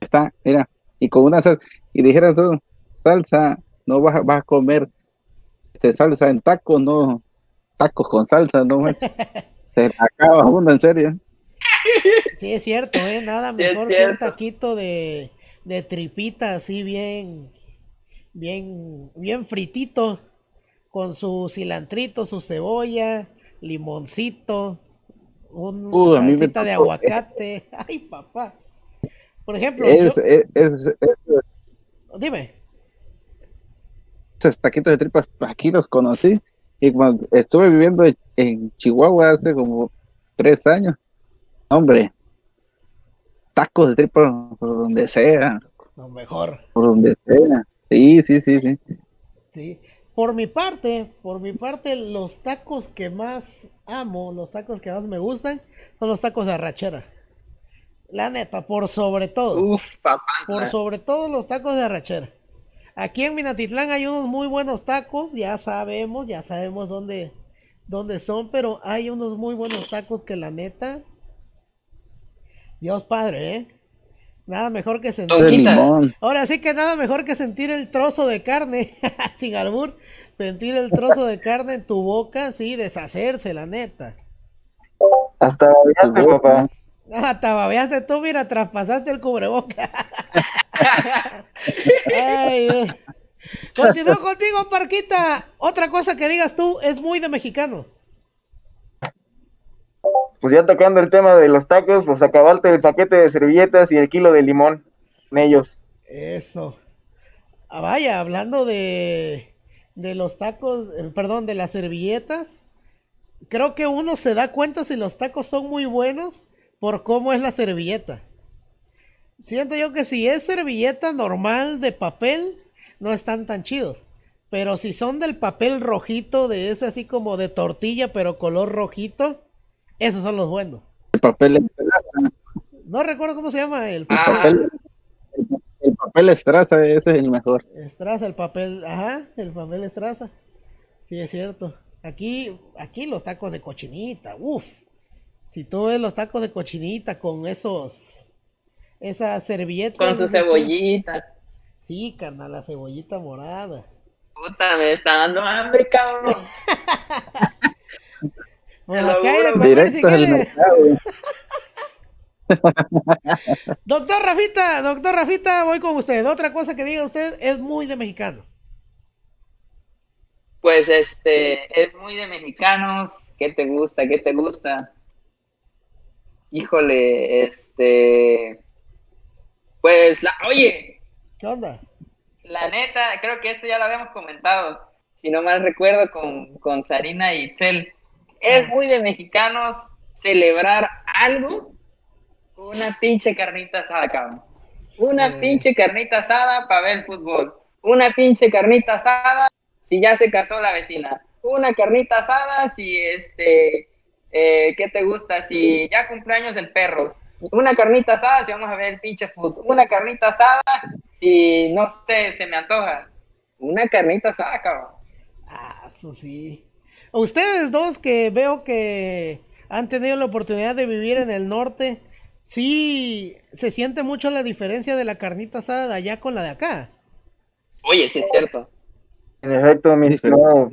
Está, mira, y con una salsa, y dijeras tú, salsa, no vas, vas a comer este, salsa en tacos, no, tacos con salsa, no, se acaba uno, en serio. Sí, es cierto, ¿eh? Nada mejor que un taquito de, de tripita así bien, bien, bien fritito, con su cilantrito, su cebolla, limoncito, un uh, salsita de aguacate. Ay, papá. Por ejemplo, es, es, es, dime. Esos taquitos de tripas aquí los conocí y cuando estuve viviendo en Chihuahua hace como tres años, hombre, tacos de tripas por donde sea. Lo mejor. Por donde sea. Sí, sí, sí, sí. Sí. Por mi parte, por mi parte, los tacos que más amo, los tacos que más me gustan, son los tacos de arrachera. La neta, por sobre todo. Uf, papá. Por sobre todo los tacos de arrachera. Aquí en Minatitlán hay unos muy buenos tacos, ya sabemos, ya sabemos dónde, dónde son, pero hay unos muy buenos tacos que la neta. Dios padre, ¿eh? Nada mejor que sentir. Ahora sí que nada mejor que sentir el trozo de carne, sin albur, sentir el trozo de carne en tu boca, sí, deshacerse, la neta. Hasta babeaste, papá. Hasta babeaste tú, mira, traspasaste el cubreboca. Continúo contigo, Parquita. Otra cosa que digas tú es muy de mexicano. Pues ya tocando el tema de los tacos, pues acabarte el paquete de servilletas y el kilo de limón en ellos. Eso. Ah, vaya, hablando de de los tacos, perdón, de las servilletas, creo que uno se da cuenta si los tacos son muy buenos por cómo es la servilleta. Siento yo que si es servilleta normal de papel, no están tan chidos. Pero si son del papel rojito, de ese así como de tortilla, pero color rojito, esos son los buenos. El papel No recuerdo cómo se llama el papel el papel estraza, ese es el mejor. Estraza, el papel, ajá, el papel estraza. Sí, es cierto. Aquí, aquí los tacos de cochinita, uff. Si tú ves los tacos de cochinita con esos, esa servilleta. Con su cebollita. Sí, carnal, la cebollita morada. Puta, me está dando hambre, cabrón. bueno, Directo doctor Rafita, doctor Rafita, voy con usted. Otra cosa que diga usted es muy de mexicano. Pues este, es muy de mexicanos. ¿Qué te gusta? ¿Qué te gusta? Híjole, este. Pues, la, oye. ¿Qué onda? La neta, creo que esto ya lo habíamos comentado. Si no mal recuerdo, con, con Sarina y Itzel. Es ah. muy de mexicanos celebrar algo una pinche carnita asada, cabrón. Una eh. pinche carnita asada para ver fútbol. Una pinche carnita asada si ya se casó la vecina. Una carnita asada si este, eh, ¿qué te gusta? Si ya cumpleaños el perro. Una carnita asada si vamos a ver el pinche fútbol. Una carnita asada si no sé, se me antoja. Una carnita asada, cabrón. Ah, eso sí. Ustedes dos que veo que han tenido la oportunidad de vivir en el norte, sí se siente mucho la diferencia de la carnita asada de allá con la de acá. Oye, sí es cierto. En efecto, mi estimado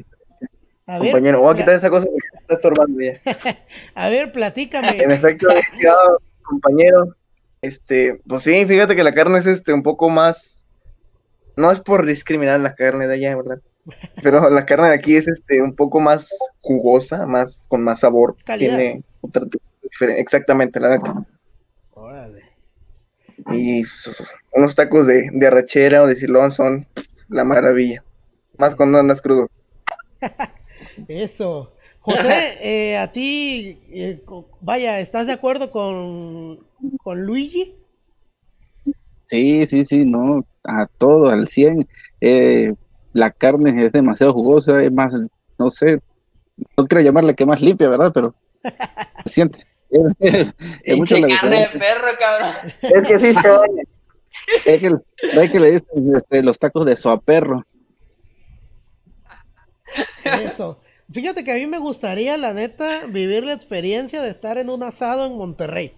compañero, voy a quitar esa cosa está estorbando ya. a ver, platícame. En efecto, compañero, este, pues sí, fíjate que la carne es este un poco más, no es por discriminar la carne de allá, ¿verdad? Pero la carne de aquí es este un poco más jugosa, más con más sabor. Calidad. Tiene otra. Exactamente, la neta. Órale. Y unos tacos de, de arrachera o de silón son la maravilla. Más cuando andas crudo. Eso. José, eh, a ti, eh, vaya, ¿estás de acuerdo con, con Luigi? Sí, sí, sí, no, a todo, al 100. Eh, la carne es demasiado jugosa, es más, no sé, no quiero llamarla que más limpia, ¿verdad? Pero se siente. Es, es mucho Pinche la carne de perro, cabrón. Es que sí se oye. Es que, es que le dicen este, los tacos de suaperro. Eso. Fíjate que a mí me gustaría, la neta, vivir la experiencia de estar en un asado en Monterrey.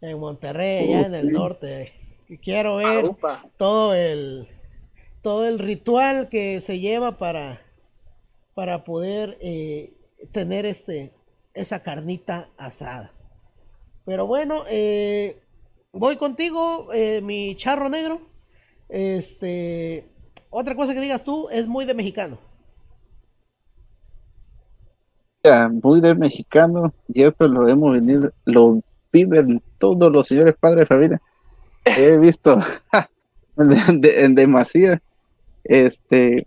En Monterrey, allá en el norte. Quiero ver todo el todo el ritual que se lleva para para poder eh, tener este esa carnita asada. Pero bueno, eh, voy contigo, eh, mi charro negro. Este, otra cosa que digas tú es muy de mexicano. Muy de mexicano, y esto lo hemos venido, lo viven todos los señores padres de familia. He visto en, de- en demasía, este,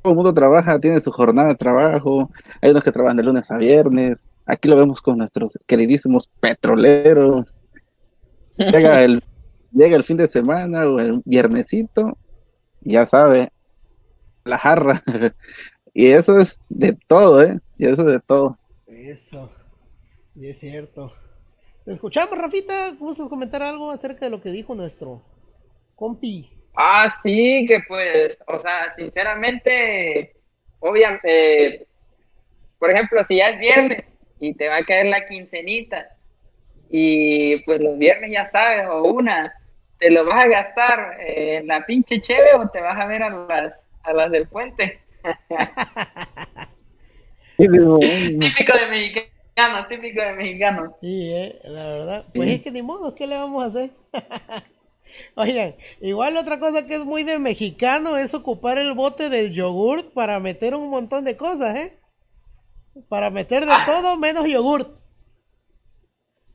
todo el mundo trabaja, tiene su jornada de trabajo, hay unos que trabajan de lunes a viernes, aquí lo vemos con nuestros queridísimos petroleros, llega el, llega el fin de semana o el viernesito, ya sabe, la jarra, y eso es de todo, ¿eh? Y eso es de todo. Eso, y es cierto. Te escuchamos, Rafita. ¿Gustas comentar algo acerca de lo que dijo nuestro compi? Ah, sí, que pues, o sea, sinceramente, obviamente, por ejemplo, si ya es viernes y te va a caer la quincenita y pues los viernes ya sabes, o una, ¿te lo vas a gastar en la pinche cheve o te vas a ver a las, a las del puente? Y digo, "Mm, Típico de mexicano, típico de mexicano. Sí, eh, la verdad. Pues Sí. es que ni modo, ¿qué le vamos a hacer? Oigan, igual otra cosa que es muy de mexicano es ocupar el bote del yogurt para meter un montón de cosas, ¿eh? Para meter de todo menos yogurt.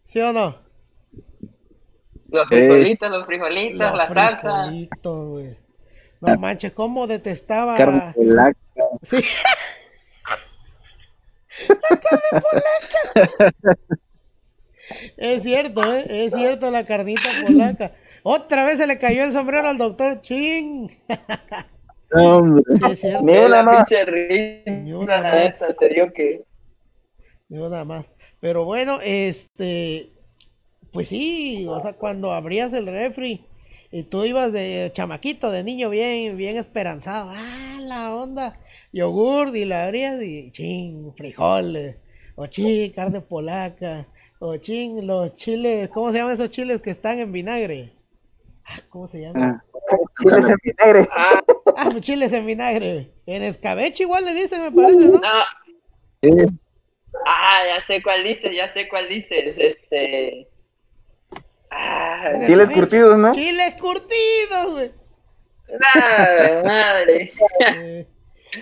¿Sí o no? Los Eh. frijolitos, los frijolitos, Los la salsa. frijolitos, güey. No manches, cómo detestaba. carne polaca. Sí. Es cierto, ¿eh? es cierto la carnita polaca. Otra vez se le cayó el sombrero al doctor Ching. No, hombre. Sí, es cierto. Ni una la más. Ni una la más. neta, te digo que... Yo nada más. Pero bueno, este, pues sí, o sea, cuando abrías el refri y tú ibas de chamaquito, de niño bien, bien esperanzado, ah, la onda, yogur y la abrías y ching, frijoles, o ching, carne polaca, o ching, los chiles, ¿cómo se llaman esos chiles que están en vinagre? Ah, ¿Cómo se llaman? Ah, Chiles en vinagre. Ah, Ah, los chiles en vinagre. En escabeche igual le dicen, me parece, ¿no? no, sí, Ah, ya sé cuál dices, ya sé cuál dices. Este. Ah, Chiles curtidos, ¿no? Chiles curtidos, güey. madre. Eh,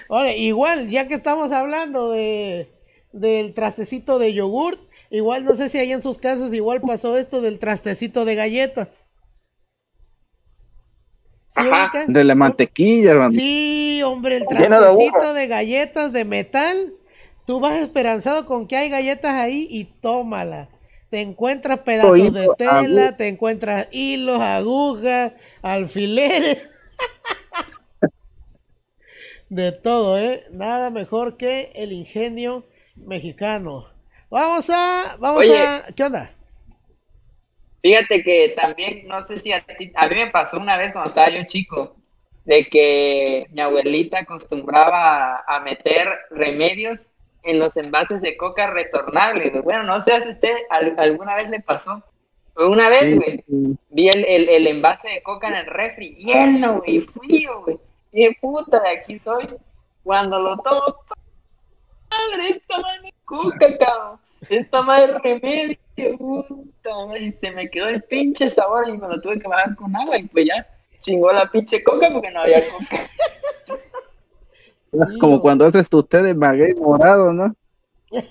Ahora, igual, ya que estamos hablando de del trastecito de yogurt, igual no sé si ahí en sus casas igual pasó esto del trastecito de galletas. ¿Sí Ajá. de la mantequilla, hermano. Sí, hombre, el de trastecito de galletas de metal. Tú vas esperanzado con que hay galletas ahí y tómala. Te encuentras pedazos de tela, te encuentras hilos, agujas, alfileres. De todo, ¿eh? Nada mejor que el ingenio mexicano. Vamos a, vamos Oye. a, ¿qué onda? Fíjate que también, no sé si a ti, a mí me pasó una vez cuando estaba yo chico, de que mi abuelita acostumbraba a meter remedios en los envases de coca retornables. güey. Bueno, no sé si usted al- alguna vez le pasó. Una vez, güey, vi el, el, el envase de coca en el refri lleno, güey, frío, güey. De puta, de aquí soy. Cuando lo tomo, madre, esta madre es coca, cabrón. Esta madre es remedio, puta madre. Y se me quedó el pinche sabor y me lo tuve que bajar con agua y pues ya. chingó la pinche coca porque no había coca. Como cuando haces tu té de maguey morado, ¿no?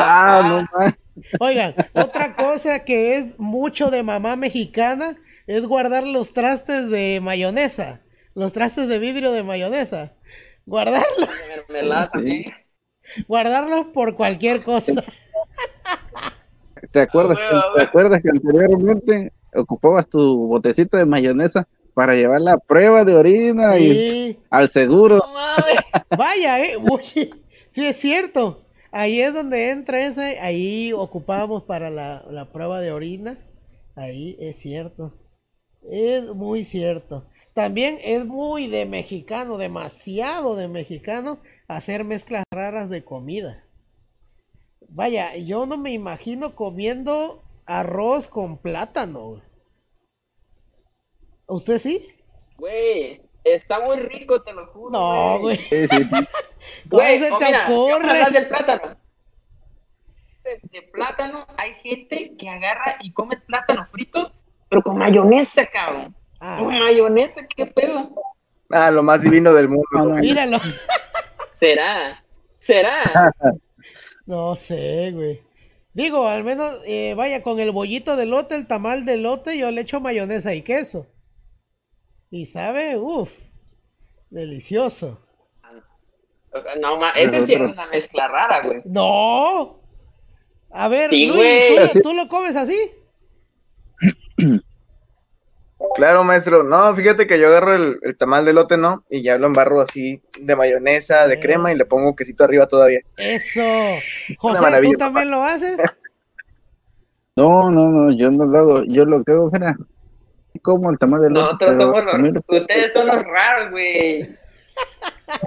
Ah, no más. Oigan, otra cosa que es mucho de mamá mexicana es guardar los trastes de mayonesa, los trastes de vidrio de mayonesa. Guardarlos, De mermelada Sí. guardarlos por cualquier cosa. ¿Te acuerdas, ¿Te acuerdas que anteriormente ocupabas tu botecito de mayonesa para llevar la prueba de orina y al seguro? No mames. Vaya, eh. Uy, sí es cierto. Ahí es donde entra ese. Ahí ocupábamos para la, la prueba de orina. Ahí es cierto. Es muy cierto. También es muy de mexicano, demasiado de mexicano, hacer mezclas raras de comida. Vaya, yo no me imagino comiendo arroz con plátano. ¿Usted sí? Güey, está muy rico, te lo juro. No, güey. ¿Cómo Güey, se oh, te mira, ocurre? del plátano. De, de plátano, hay gente que agarra y come plátano frito, pero con mayonesa, cabrón. Ah, Con mayonesa, ¿qué pedo? Ah, lo más divino del mundo. No, no, míralo. ¿Será? ¿Será? No sé, güey. Digo, al menos, eh, vaya, con el bollito de lote, el tamal de lote, yo le echo mayonesa y queso. Y sabe, uff, delicioso. No, ma, esa sí es una mezcla rara, güey. No. A ver, Sí, Luis. ¿tú, Así- tú lo comes así? Claro, maestro. No, fíjate que yo agarro el, el tamal de lote, ¿no? Y ya lo embarro así de mayonesa, de Eh. crema y le pongo quesito arriba todavía. Eso. José, ¿tú también lo haces? No, no, no, yo no lo hago. Yo lo que hago, mira, como el tamal de lote. Nosotros pero somos los, ustedes son los raros, güey.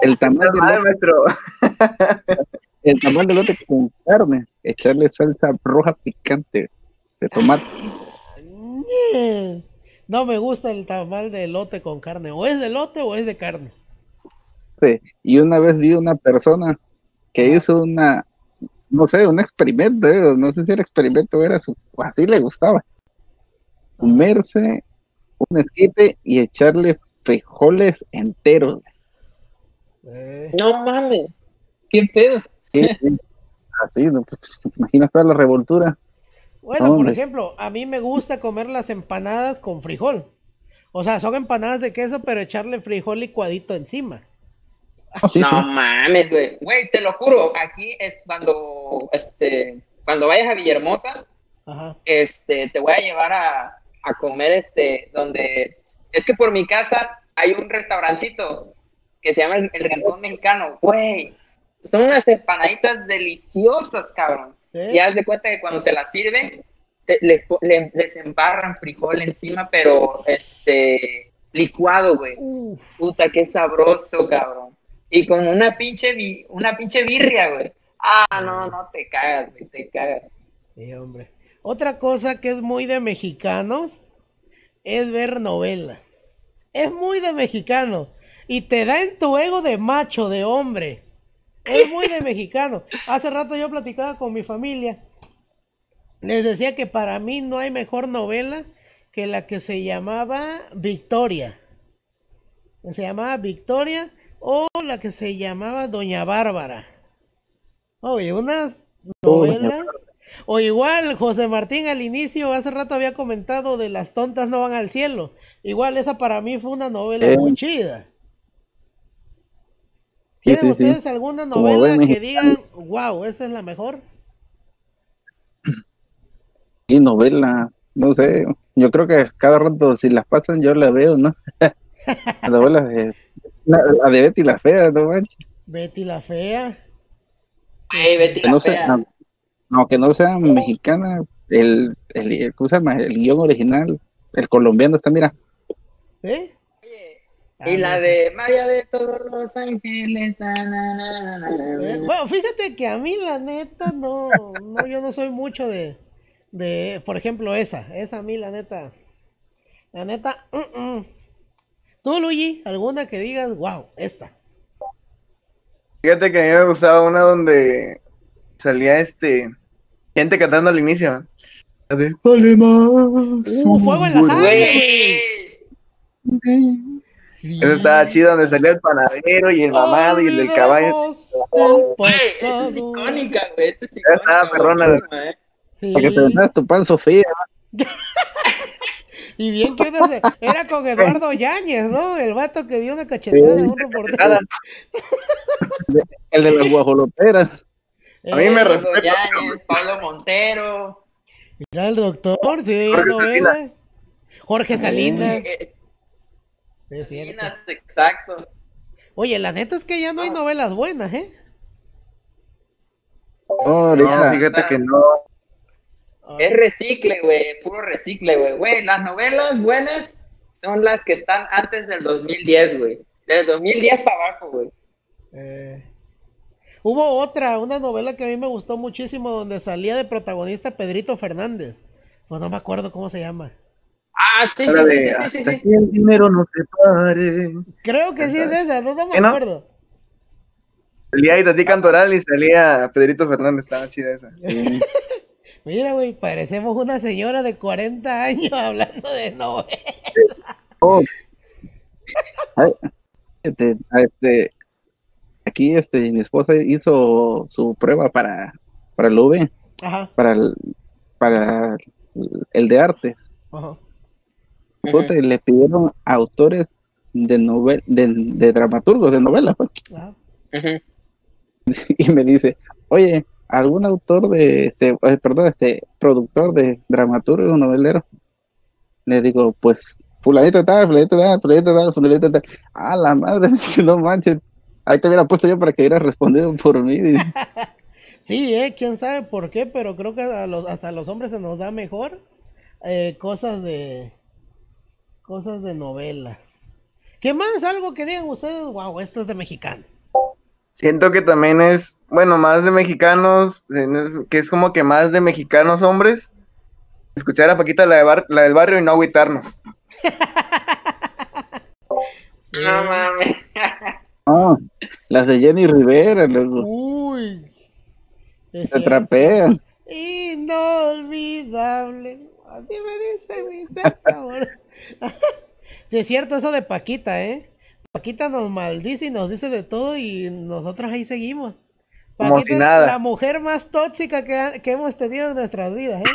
El tamal de Ay, lote, maestro. el tamal de lote con carne, echarle salsa roja picante de tomate. No me gusta el tamal de lote con carne. O es de lote o es de carne. Y una vez vi una persona que hizo una, no sé, un experimento, eh, no sé si era experimento era su, así le gustaba. Comerse un esquite y echarle frijoles enteros. Eh, No mames. ¿Qué pedo? Sí, sí. Así, ¿no? Pues, te imaginas toda la revoltura. Bueno, por ejemplo, a mí me gusta comer las empanadas con frijol. O sea, son empanadas de queso, pero echarle frijol licuadito encima. Ah, sí, no sí. mames, güey. Güey, te lo juro, aquí es cuando, este, cuando vayas a Villahermosa, Ajá. este, te voy a llevar a, a comer, este, donde, es que por mi casa hay un restaurancito que se llama el, el Rincón Mexicano, güey. Son unas empanaditas deliciosas, cabrón. ¿Eh? Y haz de cuenta que cuando te las sirven, te- les, les embarran frijol encima, pero, este, licuado, güey. Uf, Puta, qué sabroso, cabrón. Y con una pinche, una pinche birria, güey. Ah, no, no te cagas, güey, te cagas. sí, hombre. Otra cosa que es muy de mexicanos es ver novelas. Es muy de mexicano. Y te da en tu ego de macho, de hombre. Es muy de mexicano. Hace rato yo platicaba con mi familia. Les decía que para mí no hay mejor novela que la que se llamaba Victoria. Se llamaba Victoria o la que se llamaba Doña Bárbara. Oye, unas Doña novelas. O igual José Martín al inicio, hace rato había comentado de Las tontas no van al cielo. Igual esa para mí fue una novela Eh. muy chida. ¿Tienen sí, sí. ustedes alguna novela que digan, wow, esa es la mejor? Y novela, no sé, yo creo que cada rato si las pasan yo la veo, ¿no? la novela de, la, la de Betty la Fea, no manches. Betty la Fea. Güey, Betty la no fea. no, aunque no sea mexicana, el, el, el- ¿cómo se llama? El guion original, el colombiano está, mira, ¿Eh? Oye, Ah, y la de María de todos los ángeles. na, na, na, na, na, na. Bueno, fíjate que a mí la neta no, no, yo no soy mucho de, de, por ejemplo, esa, esa a mí la neta, la neta, mm. Tú, Luigi, alguna que digas, wow, esta. Fíjate que a mí me gustaba una donde salía este gente cantando al inicio. La de Vale más. Uh, fuego en la sangre, Güey, Sí. Eso estaba chido, donde salía el panadero y el mamado y el del caballo. Esa es icónica, güey. Esa es Ya estaba perrona, buenísima, eh. Sí. Para que te vendas tu pan, Sofía. Y bien que era con Eduardo Yáñez, ¿no? El vato que dio una cachetada a un reportero. El de las guajoloteras. A mí me respeto. Eduardo Yáñez, Pablo Montero. Mira el doctor, sí, Jorge novela. Jorge Salinas. eh, eh, Sí, es cierto. Salinas, exacto. Oye, la neta es que ya no hay novelas buenas, ¿eh? Oh, ahorita. no, fíjate que no. Es recicle, güey, puro recicle, güey. Güey, las novelas buenas son las que están antes del 2010, güey. Del 2010 para abajo, güey. Eh, Hubo otra, una novela que a mí me gustó muchísimo donde salía de protagonista Pedrito Fernández. Pues no me acuerdo cómo se llama. Ah, sí, sí, sí, sí, sí, sí, hasta sí. que el dinero no se pare. Creo que sí es esa, no, no me ¿Que no? acuerdo. Salía Itatí Cantoral y salía Pedrito Fernández, estaba chida esa. Mira, güey, parecemos una señora de 40 años hablando de novelas. Oh. Ay, este, a este, aquí este, mi esposa hizo su prueba para, para el UV, Ajá, para el, para el de artes. ajá. Puta, y le pidieron autores de novel, de, de dramaturgos de novelas, pues. ajá. Y me dice, oye, ¿algún autor de este, eh, perdón, este productor de dramaturgo novelero? Le digo, pues, fulanito tal, fulanito tal, fulanito tal, fulanito tal. Ah, la madre, no manches. Ahí te hubiera puesto yo para que hubieras respondido por mí. Sí, eh, quién sabe por qué, pero creo que a los, hasta a los hombres se nos da mejor eh, cosas de cosas de novelas. ¿Qué más? Algo que digan ustedes, wow, esto es de mexicano. Siento que también es, bueno, más de mexicanos, eh, que es como que más de mexicanos hombres. Escuchar a Paquita la, de bar- la del barrio y no agüitarnos. No mames. Ah, las de Jenny Rivera, luego Uy. se trapean. Inolvidable. Así me dice mi. Sí, es cierto eso de Paquita, ¿eh? Paquita nos maldice y nos dice de todo y nosotros ahí seguimos. Como Paquita es la mujer más tóxica que, que hemos tenido en nuestras vidas, ¿eh?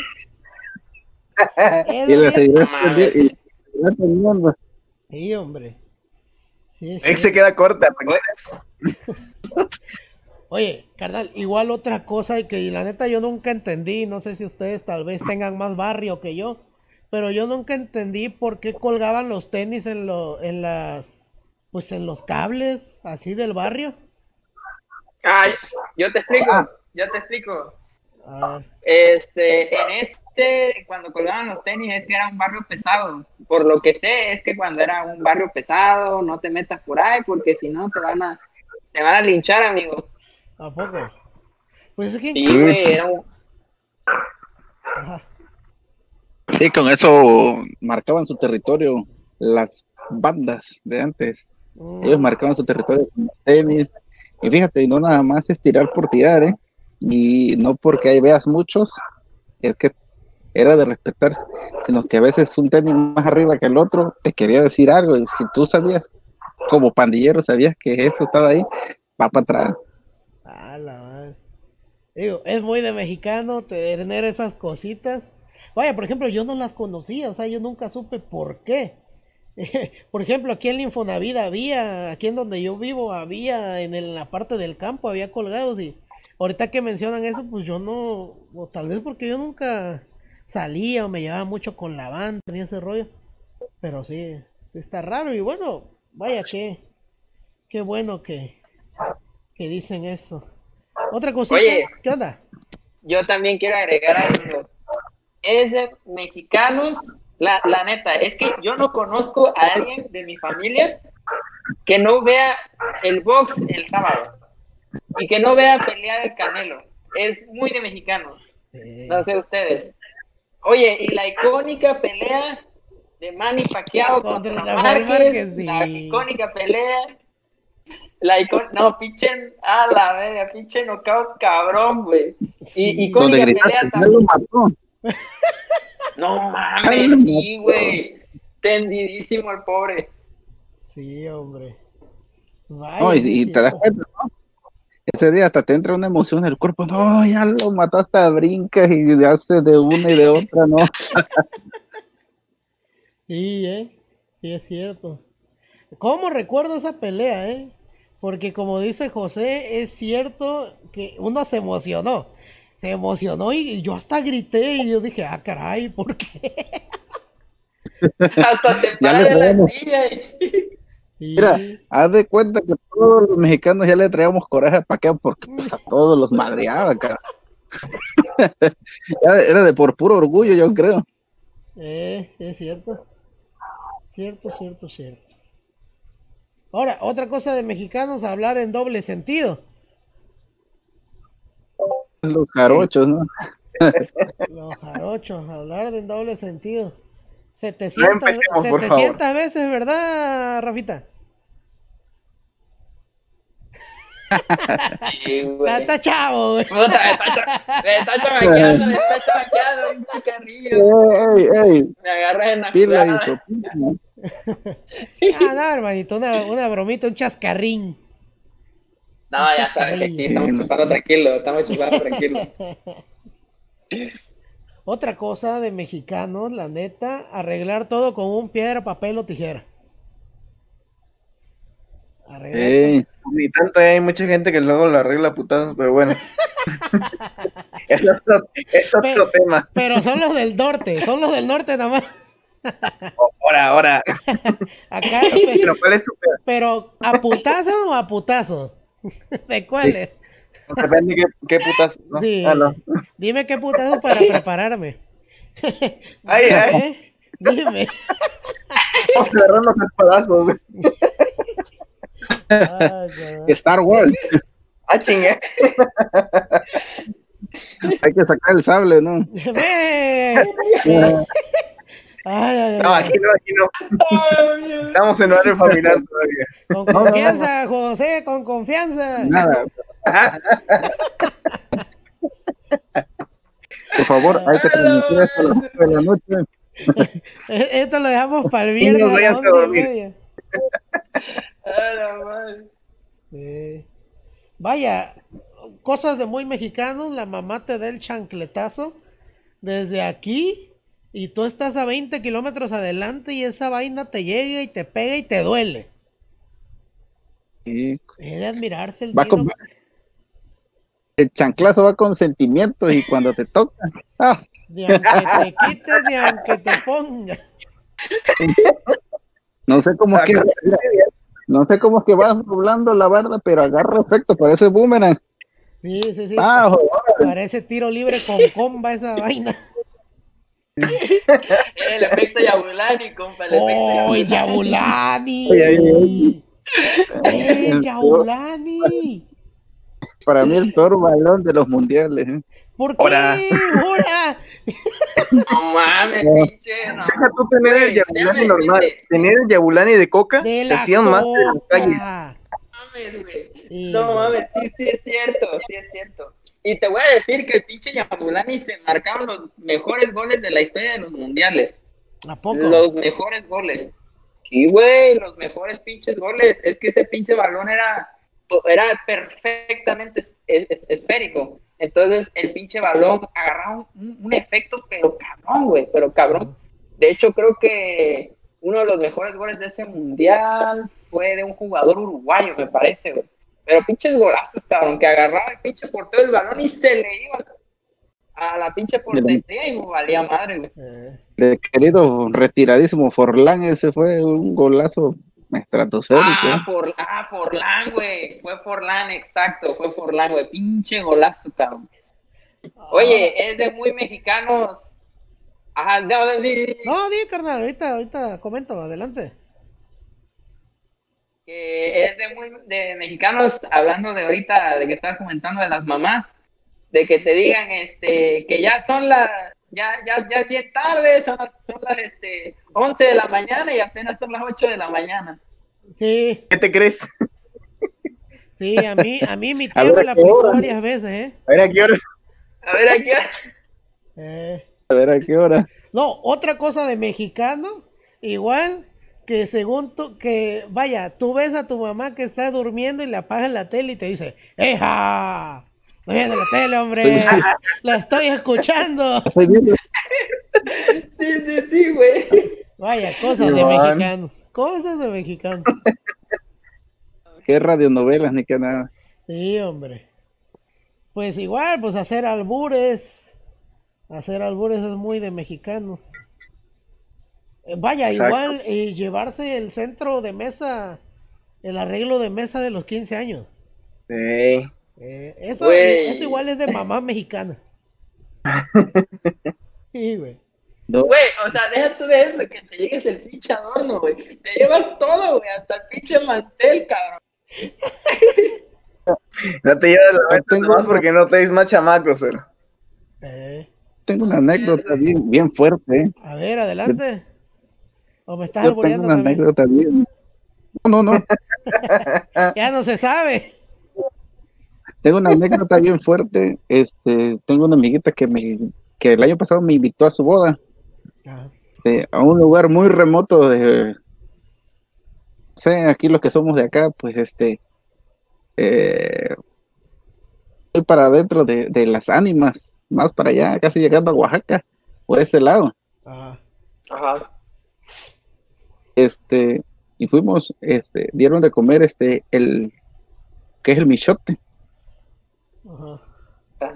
Y la y seguirás teniendo. Sí, hombre. Sí, se queda corta. Oye, carnal, igual otra cosa y que la neta yo nunca entendí, no sé si ustedes tal vez tengan más barrio que yo, pero yo nunca entendí por qué colgaban los tenis en lo, en las, pues en los cables así del barrio. Ay, yo te explico, yo te explico. A ver, Este, en este, cuando colgaban los tenis, es que era un barrio pesado. Por lo que sé, es que cuando era un barrio pesado, no te metas por ahí, porque si no te van a, te van a linchar, amigo. ¿a poco? Pues es que Sí, güey, era un, Ajá. Sí, con eso marcaban su territorio las bandas de antes. Mm, Ellos marcaban su territorio con los tenis. Y fíjate, no nada más es tirar por tirar, ¿eh? Y no porque ahí veas muchos, es que era de respetarse, sino que a veces un tenis más arriba que el otro te quería decir algo. Y si tú sabías, como pandillero, sabías que eso estaba ahí, va para atrás. A la. Digo, es muy de mexicano tener esas cositas. Vaya, por ejemplo, yo no las conocía, o sea, yo nunca supe por qué. Por ejemplo, aquí en Infonavida había, aquí en donde yo vivo, había en el- la parte del campo, había colgados y ahorita que mencionan eso, pues yo no, o tal vez porque yo nunca salía o me llevaba mucho con la banda ni ese rollo, pero sí, sí está raro y bueno, vaya que, qué bueno que, que dicen eso. Otra cosita, Oye. ¿qué onda? yo también quiero agregar algo. Es de mexicanos, la, la neta, es que yo no conozco a alguien de mi familia que no vea el box el sábado y que no vea pelear el Canelo. Es muy de mexicanos, Eh, no sé ustedes. Oye, y la icónica pelea de Manny Pacquiao Contra contra, Rafael Márquez, Márquez, la sí. icónica pelea. La icon no, pinche, a la verga, pinche knockout cabrón, güey. sí. y Icónica pelea gritaste, "No lo mató". No mames, sí, güey. tendidísimo el pobre. Sí, hombre. Vaya, No, y, sí y te das cuenta, ¿no? Ese día hasta te entra una emoción en el cuerpo. No, ya lo mataste a brincas y le haces de una y de otra, ¿no? Sí, ¿eh? Sí, es cierto. ¿Cómo recuerdo esa pelea, eh? Porque como dice José, es cierto que uno se emocionó. Se emocionó y yo hasta grité y yo dije, ah, caray, ¿por qué? Hasta te Ya para de la silla. Y- Mira, haz de cuenta que todos los mexicanos ya le traíamos coraje para qué, porque pues, a todos los madreaba, cara. Ya Era de por puro orgullo, yo creo. Eh, es cierto. Cierto, cierto, cierto. Ahora, otra cosa de mexicanos, hablar en doble sentido. Los jarochos, ¿no? Los jarochos, hablar en doble sentido. 700, empecemos, por 700 veces, ¿verdad, Rafita? Sí, Está, güey. está chavo, güey. Puta, me está, cha- me está chamaqueando, me está chamaqueando, un chicarrillo. ¡Ey, ey! Me agarra en la Pila ¿no? Ah, no, hermanito, una, una bromita, un chascarrín. No, ya sabes que aquí estamos chupando tranquilo, estamos chupando tranquilo. Otra cosa de mexicanos, la neta, arreglar todo con un piedra, papel o tijera. Arreglar Ey, Ni tanto, hay mucha gente que luego lo arregla a putazos, pero bueno. es otro, es otro tema. Pero son los del norte, son los del norte nada más. Ahora, ahora. Acá, Pero pe- ¿cuál es tu pedo? pero ¿a putazos o a putazos? ¿De cuáles? Depende qué, qué putas. ¿no? Sí. Ah, no. Dime qué putazos para prepararme. Ay, ay. ¿Eh? Dime. Vamos a agarrarnos a espadazos. güey. Ah, cabrón. Star Wars, Ah, chingue. hay que sacar el sable, ¿no? Ve. Ay, ay, No, aquí no, aquí no. Estamos en horario familiar todavía. Con confianza, José, con confianza. Nada. Por favor, hay que transmitir esto a las de la noche. Esto lo dejamos para el viernes a y dormir. Sí. Vaya, cosas de muy mexicanos, la mamá te da el chancletazo desde aquí y tú estás a 20 kilómetros adelante y esa vaina te llega y te pega y te duele. Sí. Es de admirarse el Va tiro. con- El chanclazo va con sentimientos y cuando te toca, ah, Ni aunque te quites, ni aunque te ponga. no sé cómo es que no sé cómo es que vas doblando la barda, pero agarra efecto, parece boomerang. Sí, sí, sí. Ah. Parece tiro libre con comba esa vaina. El efecto Yabulani, compa, el efecto ¡Oh, el Yabulani. Yabulani! ¡Eh, el Yabulani! para mí el peor balón de los mundiales. ¿eh? ¿Por qué? ¡Ahora! No mames, pinche, no. Deja tú tener el Yabulani normal. decirte. Tener el Yabulani de coca, De la más de las calles. coca. mames, güey. No mames, sí, sí es cierto, sí es cierto. Y te voy a decir que el pinche Yabulani se marcaron los mejores goles de la historia de los mundiales. ¿A poco? Los mejores goles. Sí, güey, los mejores pinches goles. Es que ese pinche balón era, era perfectamente es- es- esférico. Entonces el pinche balón agarraba un, un efecto, pero cabrón, güey, pero cabrón. De hecho, creo que uno de los mejores goles de ese mundial fue de un jugador uruguayo, me parece, güey. Pero pinches golazos, cabrón, que agarraba el pinche portero del balón y se le iba a la pinche portería y valía madre, güey. Eh, De querido retiradísimo Forlán, ese fue un golazo estratosférico. Ah, por, ah, Forlán, güey. Fue Forlán, exacto. Fue Forlán, güey. Pinche golazo, cabrón. Oye, es de muy mexicanos. Ajá, no, no, di- di- No, di, carnal, ahorita, ahorita comento, adelante. Que es de muy de mexicanos, hablando de ahorita, de que estabas comentando de las mamás, de que te digan este que ya son las, ya, ya, ya es bien tarde, son las, son las este, 11 de la mañana y apenas son las 8 de la mañana. Sí, ¿Qué te crees? sí, a mí, a mí mi A tío me ¿a la qué aplicó hora? varias veces, ¿eh? A ver, ¿a qué hora? A ver, aquí. Eh, A ver a qué hora. No, otra cosa de mexicano igual que según tú, que vaya, tú ves a tu mamá que está durmiendo y le apagas la tele y te dice, ¡Eja! No viendo la tele, hombre. La estoy escuchando. Estoy viendo. Sí, sí, sí, güey. Vaya, cosas de mexicanos. Cosas de mexicanos. Qué radionovelas ni qué nada. Sí, hombre. Pues igual, pues hacer albures. Hacer albures es muy de mexicanos. Eh, Vaya, Exacto. igual eh, llevarse el centro de mesa, el arreglo de mesa de los 15 años. Sí. Eh, eso, Güey. eso igual es de mamá mexicana. Sí, güey. No, Güey, o sea, deja tú de eso, que te llegues el pinche adorno, güey. Te llevas todo, güey, hasta el pinche mantel, cabrón. No te llevas la tengo- nomás porque no te dis más chamacos, pero. Eh, tengo una anécdota bien, bien fuerte. ¿eh? a ver, adelante. ¿O me estás Yo tengo albureando una también? anécdota bien. No, no, no. Ya no se sabe. Tengo una anécdota bien fuerte. Este, tengo una amiguita que me, que el año pasado me invitó a su boda. Ajá. este, a un lugar muy remoto de sé aquí los que somos de acá pues este eh, voy para adentro de, de las ánimas más para allá casi llegando a Oaxaca por ese lado Ajá. Ajá. Este y fuimos este dieron de comer este el que es el michote Ajá.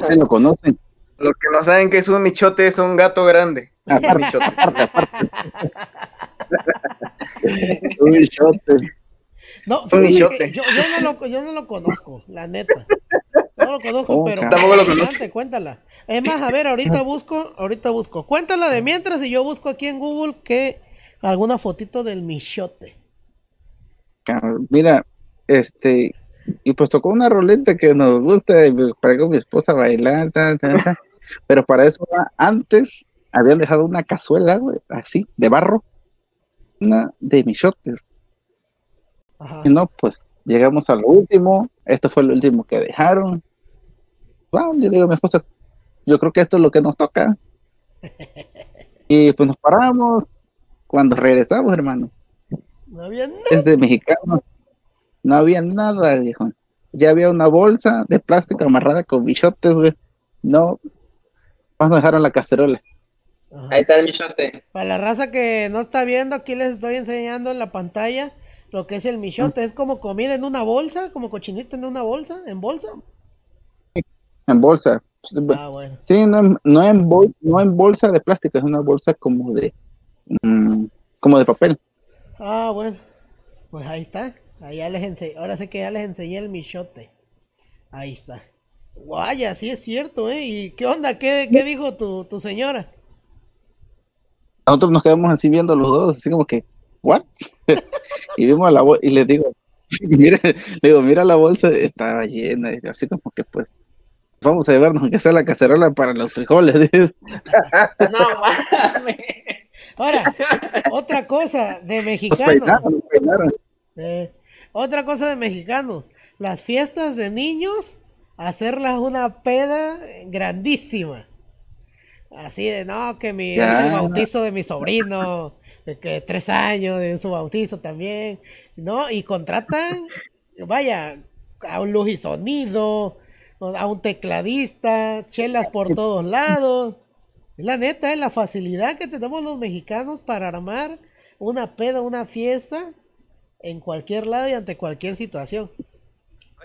se lo conocen Los que no saben que es un michote es un gato grande. aparte, Michote. aparte, aparte. un michote No, Un michote. yo, yo no lo, yo no lo conozco, la neta. No lo conozco, Oh, pero Tampoco lo adelante, cuéntala. Es más, a ver, ahorita busco, ahorita busco. Cuéntala de mientras y yo busco aquí en Google que alguna fotito del michote. Cabrón, Mira, este, y pues tocó una roleta que nos gusta, y me- que mi esposa a bailar, ta, ta, ta. pero para eso ah, antes habían dejado una cazuela, güey, así, de barro, una de michotes. Ajá. Y no, pues llegamos a lo último, esto fue lo último que dejaron. Wow, yo digo a mi esposa, yo creo que esto es lo que nos toca. Y pues nos paramos. Cuando regresamos, hermano, No había nada. es de mexicano. No había nada, viejo. Ya había una bolsa de plástico amarrada con bichotes, güey. No. Más nos dejaron la cacerola. Ajá. Ahí está el michote. Para la raza que no está viendo, aquí les estoy enseñando en la pantalla lo que es el michote. Es como comida en una bolsa, como cochinita en una bolsa, en bolsa. En bolsa. Ah, bueno. Sí, no, en- no, en bol- no en bolsa de plástico, es una bolsa como de. Mm, como de papel. Ah, bueno. Pues ahí está. Ahí ya les ense- Ahora sé que ya les enseñé el michote. Ahí está. Guaya, sí es cierto, ¿eh? ¿Y qué onda? ¿Qué, qué dijo tu, tu señora? Nosotros nos quedamos así viendo los dos, así como que, ¿what? y vimos la bolsa y le digo, mira, le digo, mira la bolsa, estaba llena, y así como que pues, vamos a llevarnos aunque sea la cacerola para los frijoles. No mames. Ahora, otra cosa de Nos mexicano. peinaron, nos peinaron. Eh, otra cosa de mexicanos. Las fiestas de niños, hacerlas una peda grandísima. Así de, no, que mi, es el bautizo de mi sobrino, de que tres años en su bautizo también, ¿no? Y contratan, vaya, a un luz y sonido, a un tecladista, chelas por todos lados. La neta, es la facilidad que tenemos los mexicanos para armar una peda, una fiesta en cualquier lado y ante cualquier situación.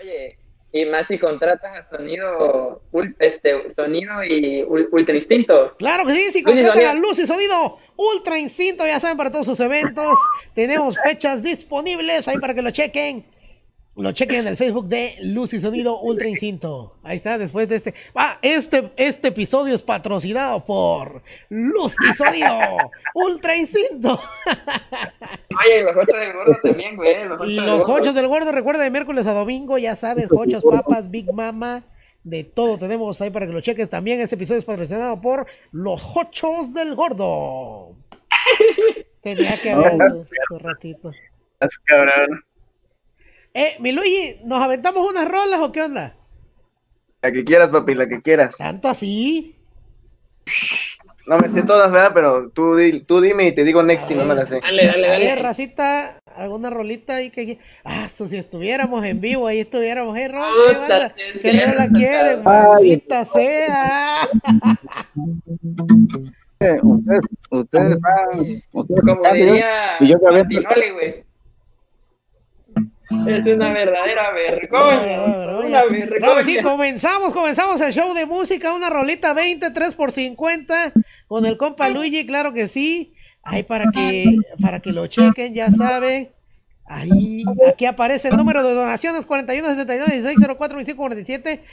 Oye, y más si contratas a sonido, este, sonido y ul- ultra instinto. Claro que sí, si contratan a. Luz y Sonido Ultra Instinto, ya saben, para todos sus eventos. Tenemos fechas disponibles ahí para que lo chequen. Lo chequen en el Facebook de Luz y Sonido Ultra Instinto. Ahí está, después de este. Ah, este, este episodio es patrocinado por Luz y Sonido Ultra Instinto. Oye, y los ocho del gordo también, güey. Los Y del los del gordo, recuerda de miércoles a domingo, ya sabes, hochos, papas, Big Mama, de todo tenemos ahí para que lo cheques. También este episodio es patrocinado por los hochos del gordo. Tenía que haber hace hace ratito. Estás cabrón. Eh, mi Luigi, ¿nos aventamos unas rolas o qué onda? La que quieras, papi, la que quieras. ¿Tanto así? No me sé todas, ¿verdad? Pero tú, di- tú dime y te digo next si no me la sé. Dale, dale, A ver, dale. racita, alguna rolita ahí que... Ah, so, si estuviéramos en vivo, ahí estuviéramos, eh, Ron, ¿qué banda? Que no la quieren, maldita sea. Eh, Ustedes, ustedes van, ustedes Como van, y yo- diría Es una verdadera vergüenza. Una Claro, sí, vergüenza. comenzamos, comenzamos el show de música, una rolita 20, 3 por 50 con el compa Luigi, claro que sí. Ahí para que para que lo chequen, ya saben. Ahí, aquí aparece el número de donaciones 41 69 16 04 25 47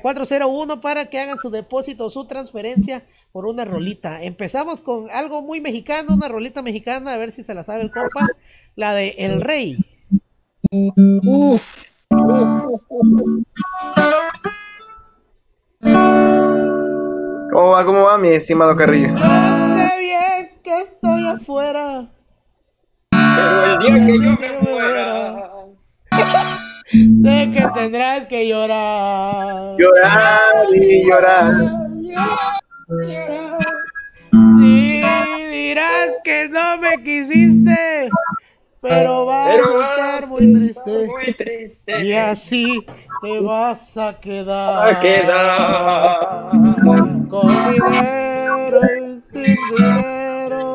4401 para que hagan su depósito o su transferencia por una rolita. Empezamos con algo muy mexicano, una rolita mexicana, a ver si se la sabe el compa, la de El Rey. ¿Cómo va, cómo va, mi estimado Carrillo? Yo sé bien que estoy afuera. Pero el día que yo me muera. Sé que tendrás que llorar. Llorar y llorar. Sí, dirás que no me quisiste, pero vas Pero a estar muy triste. Muy triste. Y así te vas a quedar. a quedar. Con dinero y sin dinero.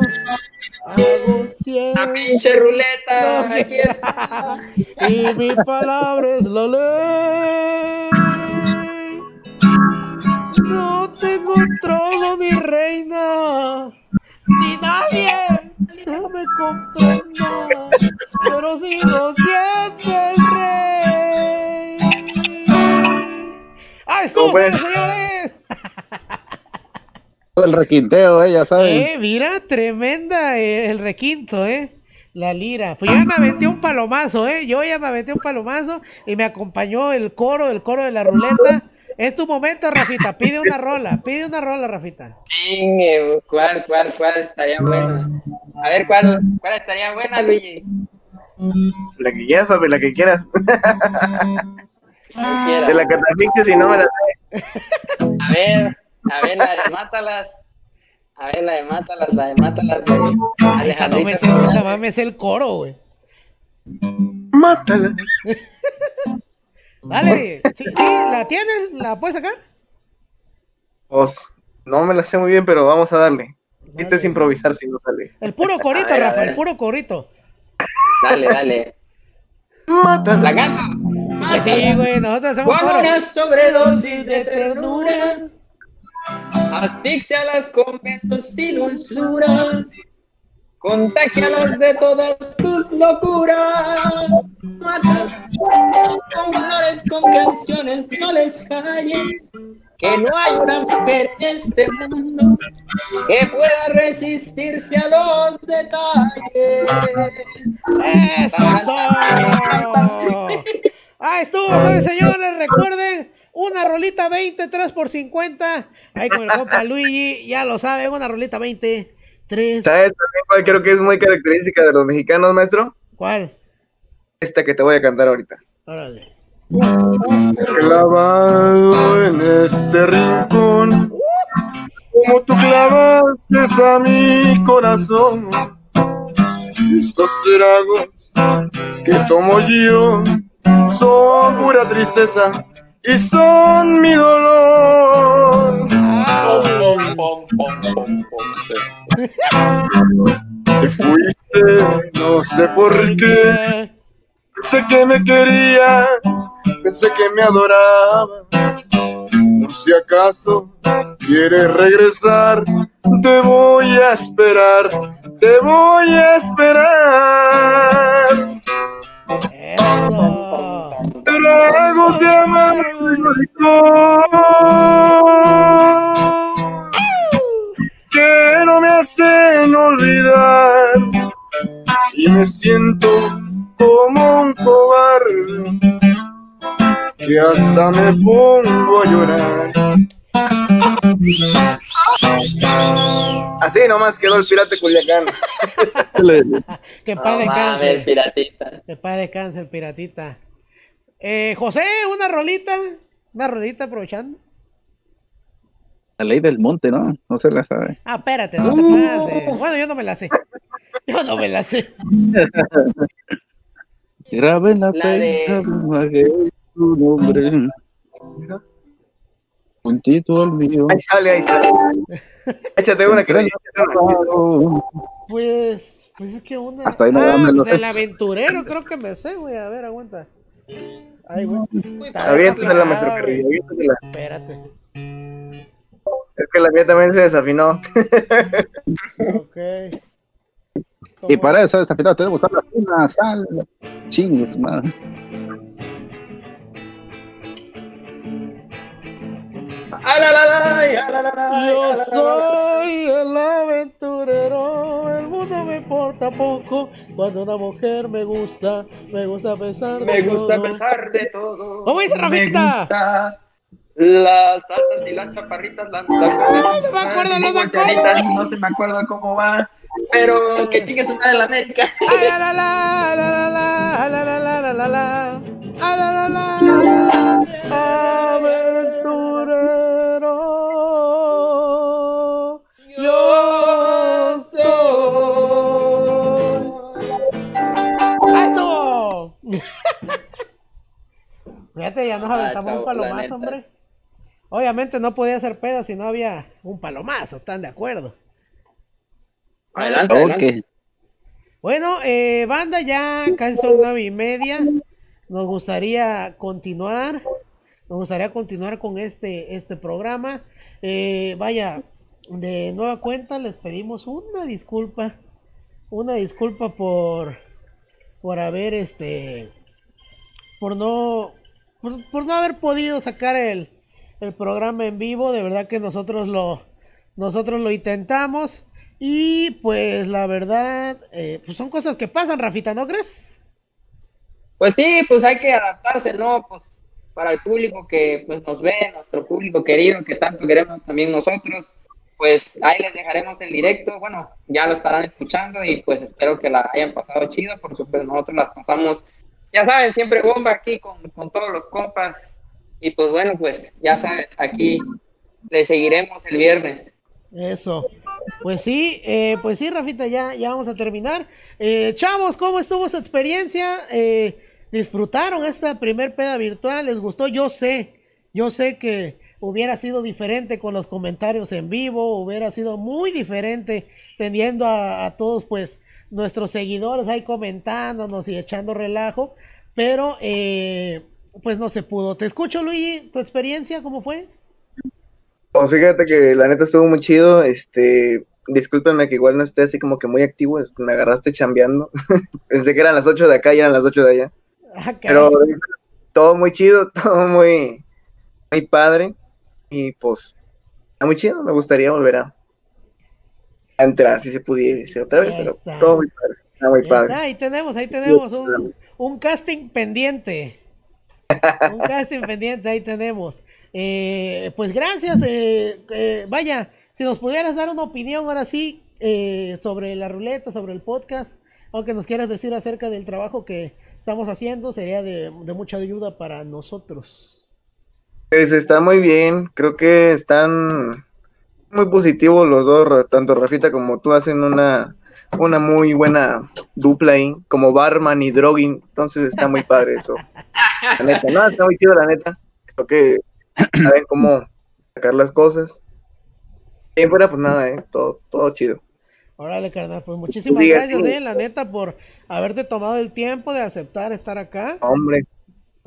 Hago La siempre. pinche ruleta. No, Aquí está. Y mi palabra es la ley. No tengo trono ni reina, ni nadie que me comprenda, pero sigo siendo el rey. ¡Ahí estuvo, señores, el requinteo, eh, ya saben. Eh, mira, tremenda eh, el requinto, ¿eh? La lira. Pues yo ya me aventé un palomazo, ¿eh? Yo ya me aventé un palomazo y me acompañó el coro, el coro de la ruleta. Es tu momento, Rafita. Pide una rola, pide una rola, Rafita. ¿cuál, cuál, cuál estaría buena? A ver, ¿cuál, cuál estaría buena, Luigi? La que quieras, papi, la que quieras. Quiera. Te la catafixias si no me la sé. A ver, a ver, la de Mátalas. A ver, la de Mátalas, la de Mátalas. De Ay, esa no me sé, Alejandrito nada más me sé el coro, güey. Mátala. Dale, sí, sí, ¿la tienes? ¿La puedes sacar? Pues, no me la sé muy bien, pero vamos a darle. Este es Dale. improvisar si no sale. El puro corito, ver, Rafa, el puro corito. Dale, dale. Mátala. ¿La canto? Pues sí, güey, nosotros hacemos Con coro. una sobredosis de ternura, asfixialas con besos y dulzuras, contagialas de todas tus locuras. Mátalas con flores, con canciones, no les calles, que no hay una mujer en este mundo que pueda resistirse a los detalles. ¡Eso! Ah, estuvo, señores. Recuerden, una rolita 20, 3 por 50. Ahí con el compa Luigi, ya lo saben, una rolita 20, 3. ¿Sabes también cuál creo que es muy característica de los mexicanos, maestro? ¿Cuál? Esta que te voy a cantar ahorita. Órale. Clavado en este rincón, como tú clavaste a mi corazón. Estos tragos que tomo yo son pura tristeza y son mi dolor. Te fuiste, no sé por qué. Pensé que me querías, pensé que me adorabas. Por si acaso quieres regresar, te voy a esperar, te voy a esperar. Tragos de amargo que no me hacen olvidar y me siento como un cobarde que hasta me pongo a llorar. Así nomás quedó el pirata Culiacán. Que paz descanse. piratita. Que paz descanse el piratita. Eh, José, una rolita. Una rolita aprovechando. La ley del monte, ¿no? No se la sabe. Ah, espérate, no te pases. Bueno, yo no me la sé. Yo no me la sé. Grave en la, La de- tu nombre. Puntito al mío. Ahí sale, ahí sale. Échate una, que. Pues, pues es que una. Hasta ahí no ah, pues el aventurero creo que me sé, güey. A ver, aguanta. Ay, güey. Aviéntasela, maestro. Carrillo, aviéntasela. Espérate. Es que la mía también se desafinó. Ok. Y para eso desafinado tenemos que usar la fina sal. Chingue, tu madre. Ay, la, la, la, ay, la, la, la, ay, Yo soy el aventurero, el mundo me importa poco. Cuando una mujer me gusta, me gusta pesar de Me gusta todo. pesar de todo. ¿Cómo dice, Me Rafita? gusta Las altas y las chaparritas, las no me acuerdo las los ancianitas, No se me acuerdo cómo va pero que chingue su madre la América. Aventurero, yo soy. ¡Esto! Fíjate, ya nos ah, aventamos un palomazo, hombre. Obviamente no podía ser peda si no había un palomazo, ¿están de acuerdo? Adelante, adelante. Ok. Bueno, eh, banda, ya casi son nueve y media. Nos gustaría continuar. Nos gustaría continuar con este, este programa. Eh, vaya, de nueva cuenta les pedimos una disculpa. Una disculpa por, por haber este, por no, por, por no haber podido sacar el, el programa en vivo. De verdad que nosotros lo, nosotros lo intentamos. Y pues la verdad, eh, pues son cosas que pasan, Rafita, ¿no crees? Pues sí, pues hay que adaptarse, ¿no? Pues para el público que pues nos ve, nuestro público querido, que tanto queremos también nosotros, pues ahí les dejaremos el directo, bueno, ya lo estarán escuchando y pues espero que la hayan pasado chido, porque pues nosotros las pasamos, ya saben, siempre bomba aquí con, con todos los compas, y pues bueno, pues ya sabes, aquí le seguiremos el viernes. Eso. Pues sí, eh, pues sí, Rafita, ya, ya vamos a terminar. Eh, chavos, ¿cómo estuvo su experiencia? Eh, ¿Disfrutaron esta primer peda virtual? ¿Les gustó? Yo sé, yo sé que hubiera sido diferente con los comentarios en vivo, hubiera sido muy diferente teniendo a, todos, pues, nuestros seguidores ahí comentándonos y echando relajo, pero eh, pues no se pudo. Te escucho, Luigi, tu experiencia, ¿cómo fue? Oh, fíjate que la neta estuvo muy chido. Este, discúlpenme que igual no esté así como que muy activo. es que me agarraste chambeando. Pensé que eran las 8 de acá y eran las 8 de allá. Ah, Pero todo muy chido, todo muy, muy padre. Y pues, está muy chido. Me gustaría volver a, a entrar si se pudiese otra vez. Pero todo muy padre. Está muy Ya padre. está, ahí tenemos, ahí tenemos un, un casting pendiente. Un casting pendiente, ahí tenemos. Eh, pues gracias, eh, eh, vaya, si nos pudieras dar una opinión ahora sí eh, sobre la ruleta, sobre el podcast, o que nos quieras decir acerca del trabajo que estamos haciendo, sería de, mucha ayuda para nosotros. Pues está muy bien, creo que están muy positivos los dos, tanto Rafita como tú hacen una, una muy buena dupla ahí, como barman y drogging, entonces está muy padre eso. La neta, no, está muy chido la neta, creo que saben cómo sacar las cosas. Y fuera, pues nada, eh, todo, todo chido. Órale, carnal, pues muchísimas Diga, gracias, sí. eh, la neta, por haberte tomado el tiempo de aceptar estar acá. Hombre,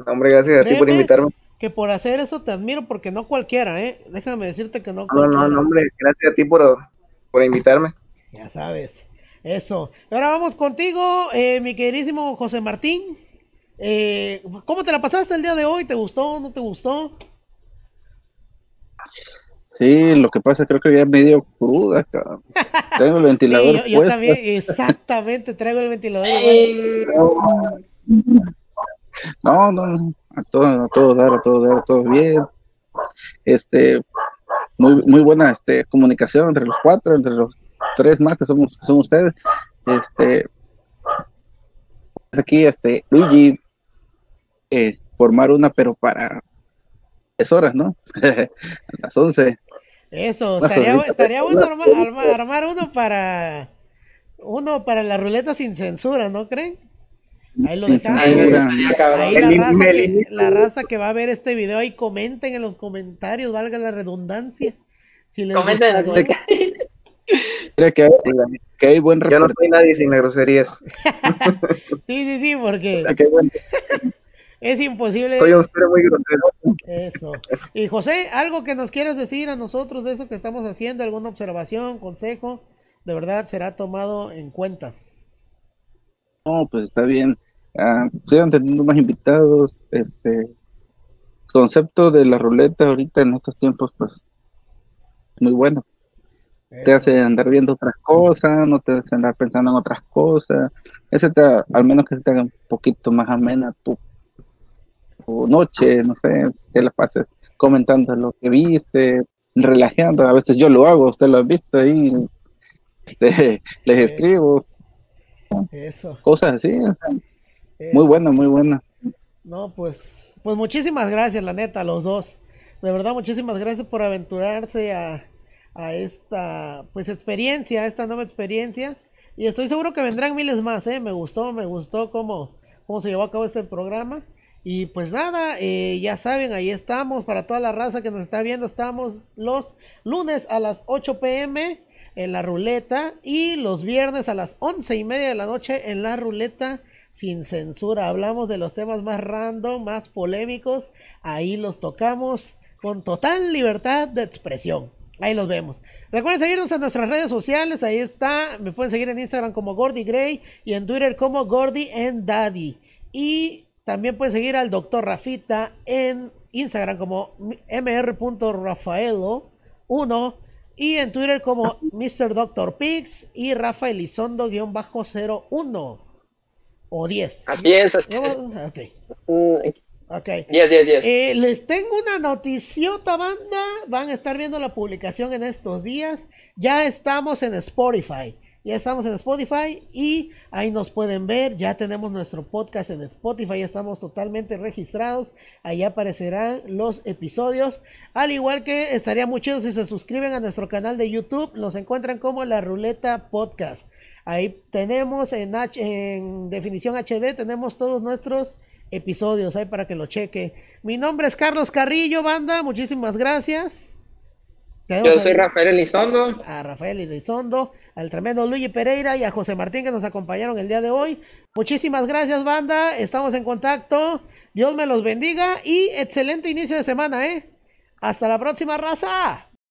hombre, gracias a ti por invitarme. Que por hacer eso te admiro porque no cualquiera, ¿eh? Déjame decirte que no No, cualquiera. no, no, hombre, gracias a ti por, por invitarme. Ya sabes. Eso. Ahora vamos contigo, eh, mi queridísimo José Martín. Eh, ¿Cómo te la pasaste el día de hoy? ¿Te gustó? ¿No te gustó? Sí, lo que pasa creo que ya es medio cruda, cabrón. Tengo el Sí, ventilador yo, yo también, exactamente, traigo el ventilador. No, no, no, a todo, a todo dar, a todo dar, a todo bien. Este, muy, muy buena este, comunicación entre los cuatro, entre los tres más que somos, que son ustedes. Este, aquí, este, Luigi, eh, formar una, pero para 10 horas, ¿no? a las 11. Eso, estaría, estaría bueno arma- arma- armar uno para uno para la ruleta sin censura, ¿no creen? Ahí lo dejamos. Ahí la raza, que, la raza que va a ver este video ahí comenten en los comentarios, valga la redundancia. Si les Comenten. Mira que hay, que hay buen Ya no soy nadie sin las groserías. Sí, sí, sí, porque hay es imposible Soy un ser muy grosero. eso. Y José, algo que nos quieras decir a nosotros de eso que estamos haciendo, alguna observación, consejo, de verdad será tomado en cuenta. No, pues está bien. Ah, sigan teniendo más invitados. Este concepto de la ruleta ahorita en estos tiempos, pues muy bueno. Te hace andar viendo otras cosas, no te hace andar pensando en otras cosas. Ese te, al menos que se te haga un poquito más amena tu, tu noche, no sé, te la pases comentando lo que viste, relajando. A veces yo lo hago, usted lo ha visto ahí. Este, les Sí. escribo Eso. cosas así. o sea, eso. muy bueno, muy bueno. No, pues, pues muchísimas gracias, la neta, a los dos. De verdad, muchísimas gracias por aventurarse a, a esta, pues, experiencia, a esta nueva experiencia. Y estoy seguro que vendrán miles más, ¿eh? Me gustó, me gustó cómo, cómo se llevó a cabo este programa. Y pues nada, eh, ya saben, ahí estamos para toda la raza que nos está viendo. Estamos los lunes a las 8 pm en la ruleta y los viernes a las once y media de la noche en la ruleta sin censura. Hablamos de los temas más random, más polémicos. Ahí los tocamos con total libertad de expresión. Ahí los vemos. Recuerden seguirnos en nuestras redes sociales. Ahí está. Me pueden seguir en Instagram como Gordy Gray y en Twitter como Gordy and Daddy. Y también pueden seguir al Dr. Rafita en Instagram como mr.rafaelo1 y en Twitter como Mr. Dr. Pix y Rafael Elizondo-01 o 10. Así es, así es. Ok, Mm, ok. 10, 10, 10. Eh, les tengo una noticiota, banda. Van a estar viendo la publicación en estos días. Ya estamos en Spotify. Ya estamos en Spotify y ahí nos pueden ver. Ya tenemos nuestro podcast en Spotify. Ya estamos totalmente registrados. Ahí aparecerán los episodios. Al igual que estaría muy chido si se suscriben a nuestro canal de YouTube. Nos encuentran como La Ruleta Podcast. Ahí tenemos en, H- en definición HD, tenemos todos nuestros episodios ahí para que lo cheque. Mi nombre es Carlos Carrillo, banda. Muchísimas gracias. Yo soy Rafael Elizondo. A Rafael Elizondo, al tremendo Luigi Pereira y a José Martín que nos acompañaron el día de hoy. Muchísimas gracias, banda. Estamos en contacto. Dios me los bendiga y excelente inicio de semana, ¿eh? Hasta la próxima raza.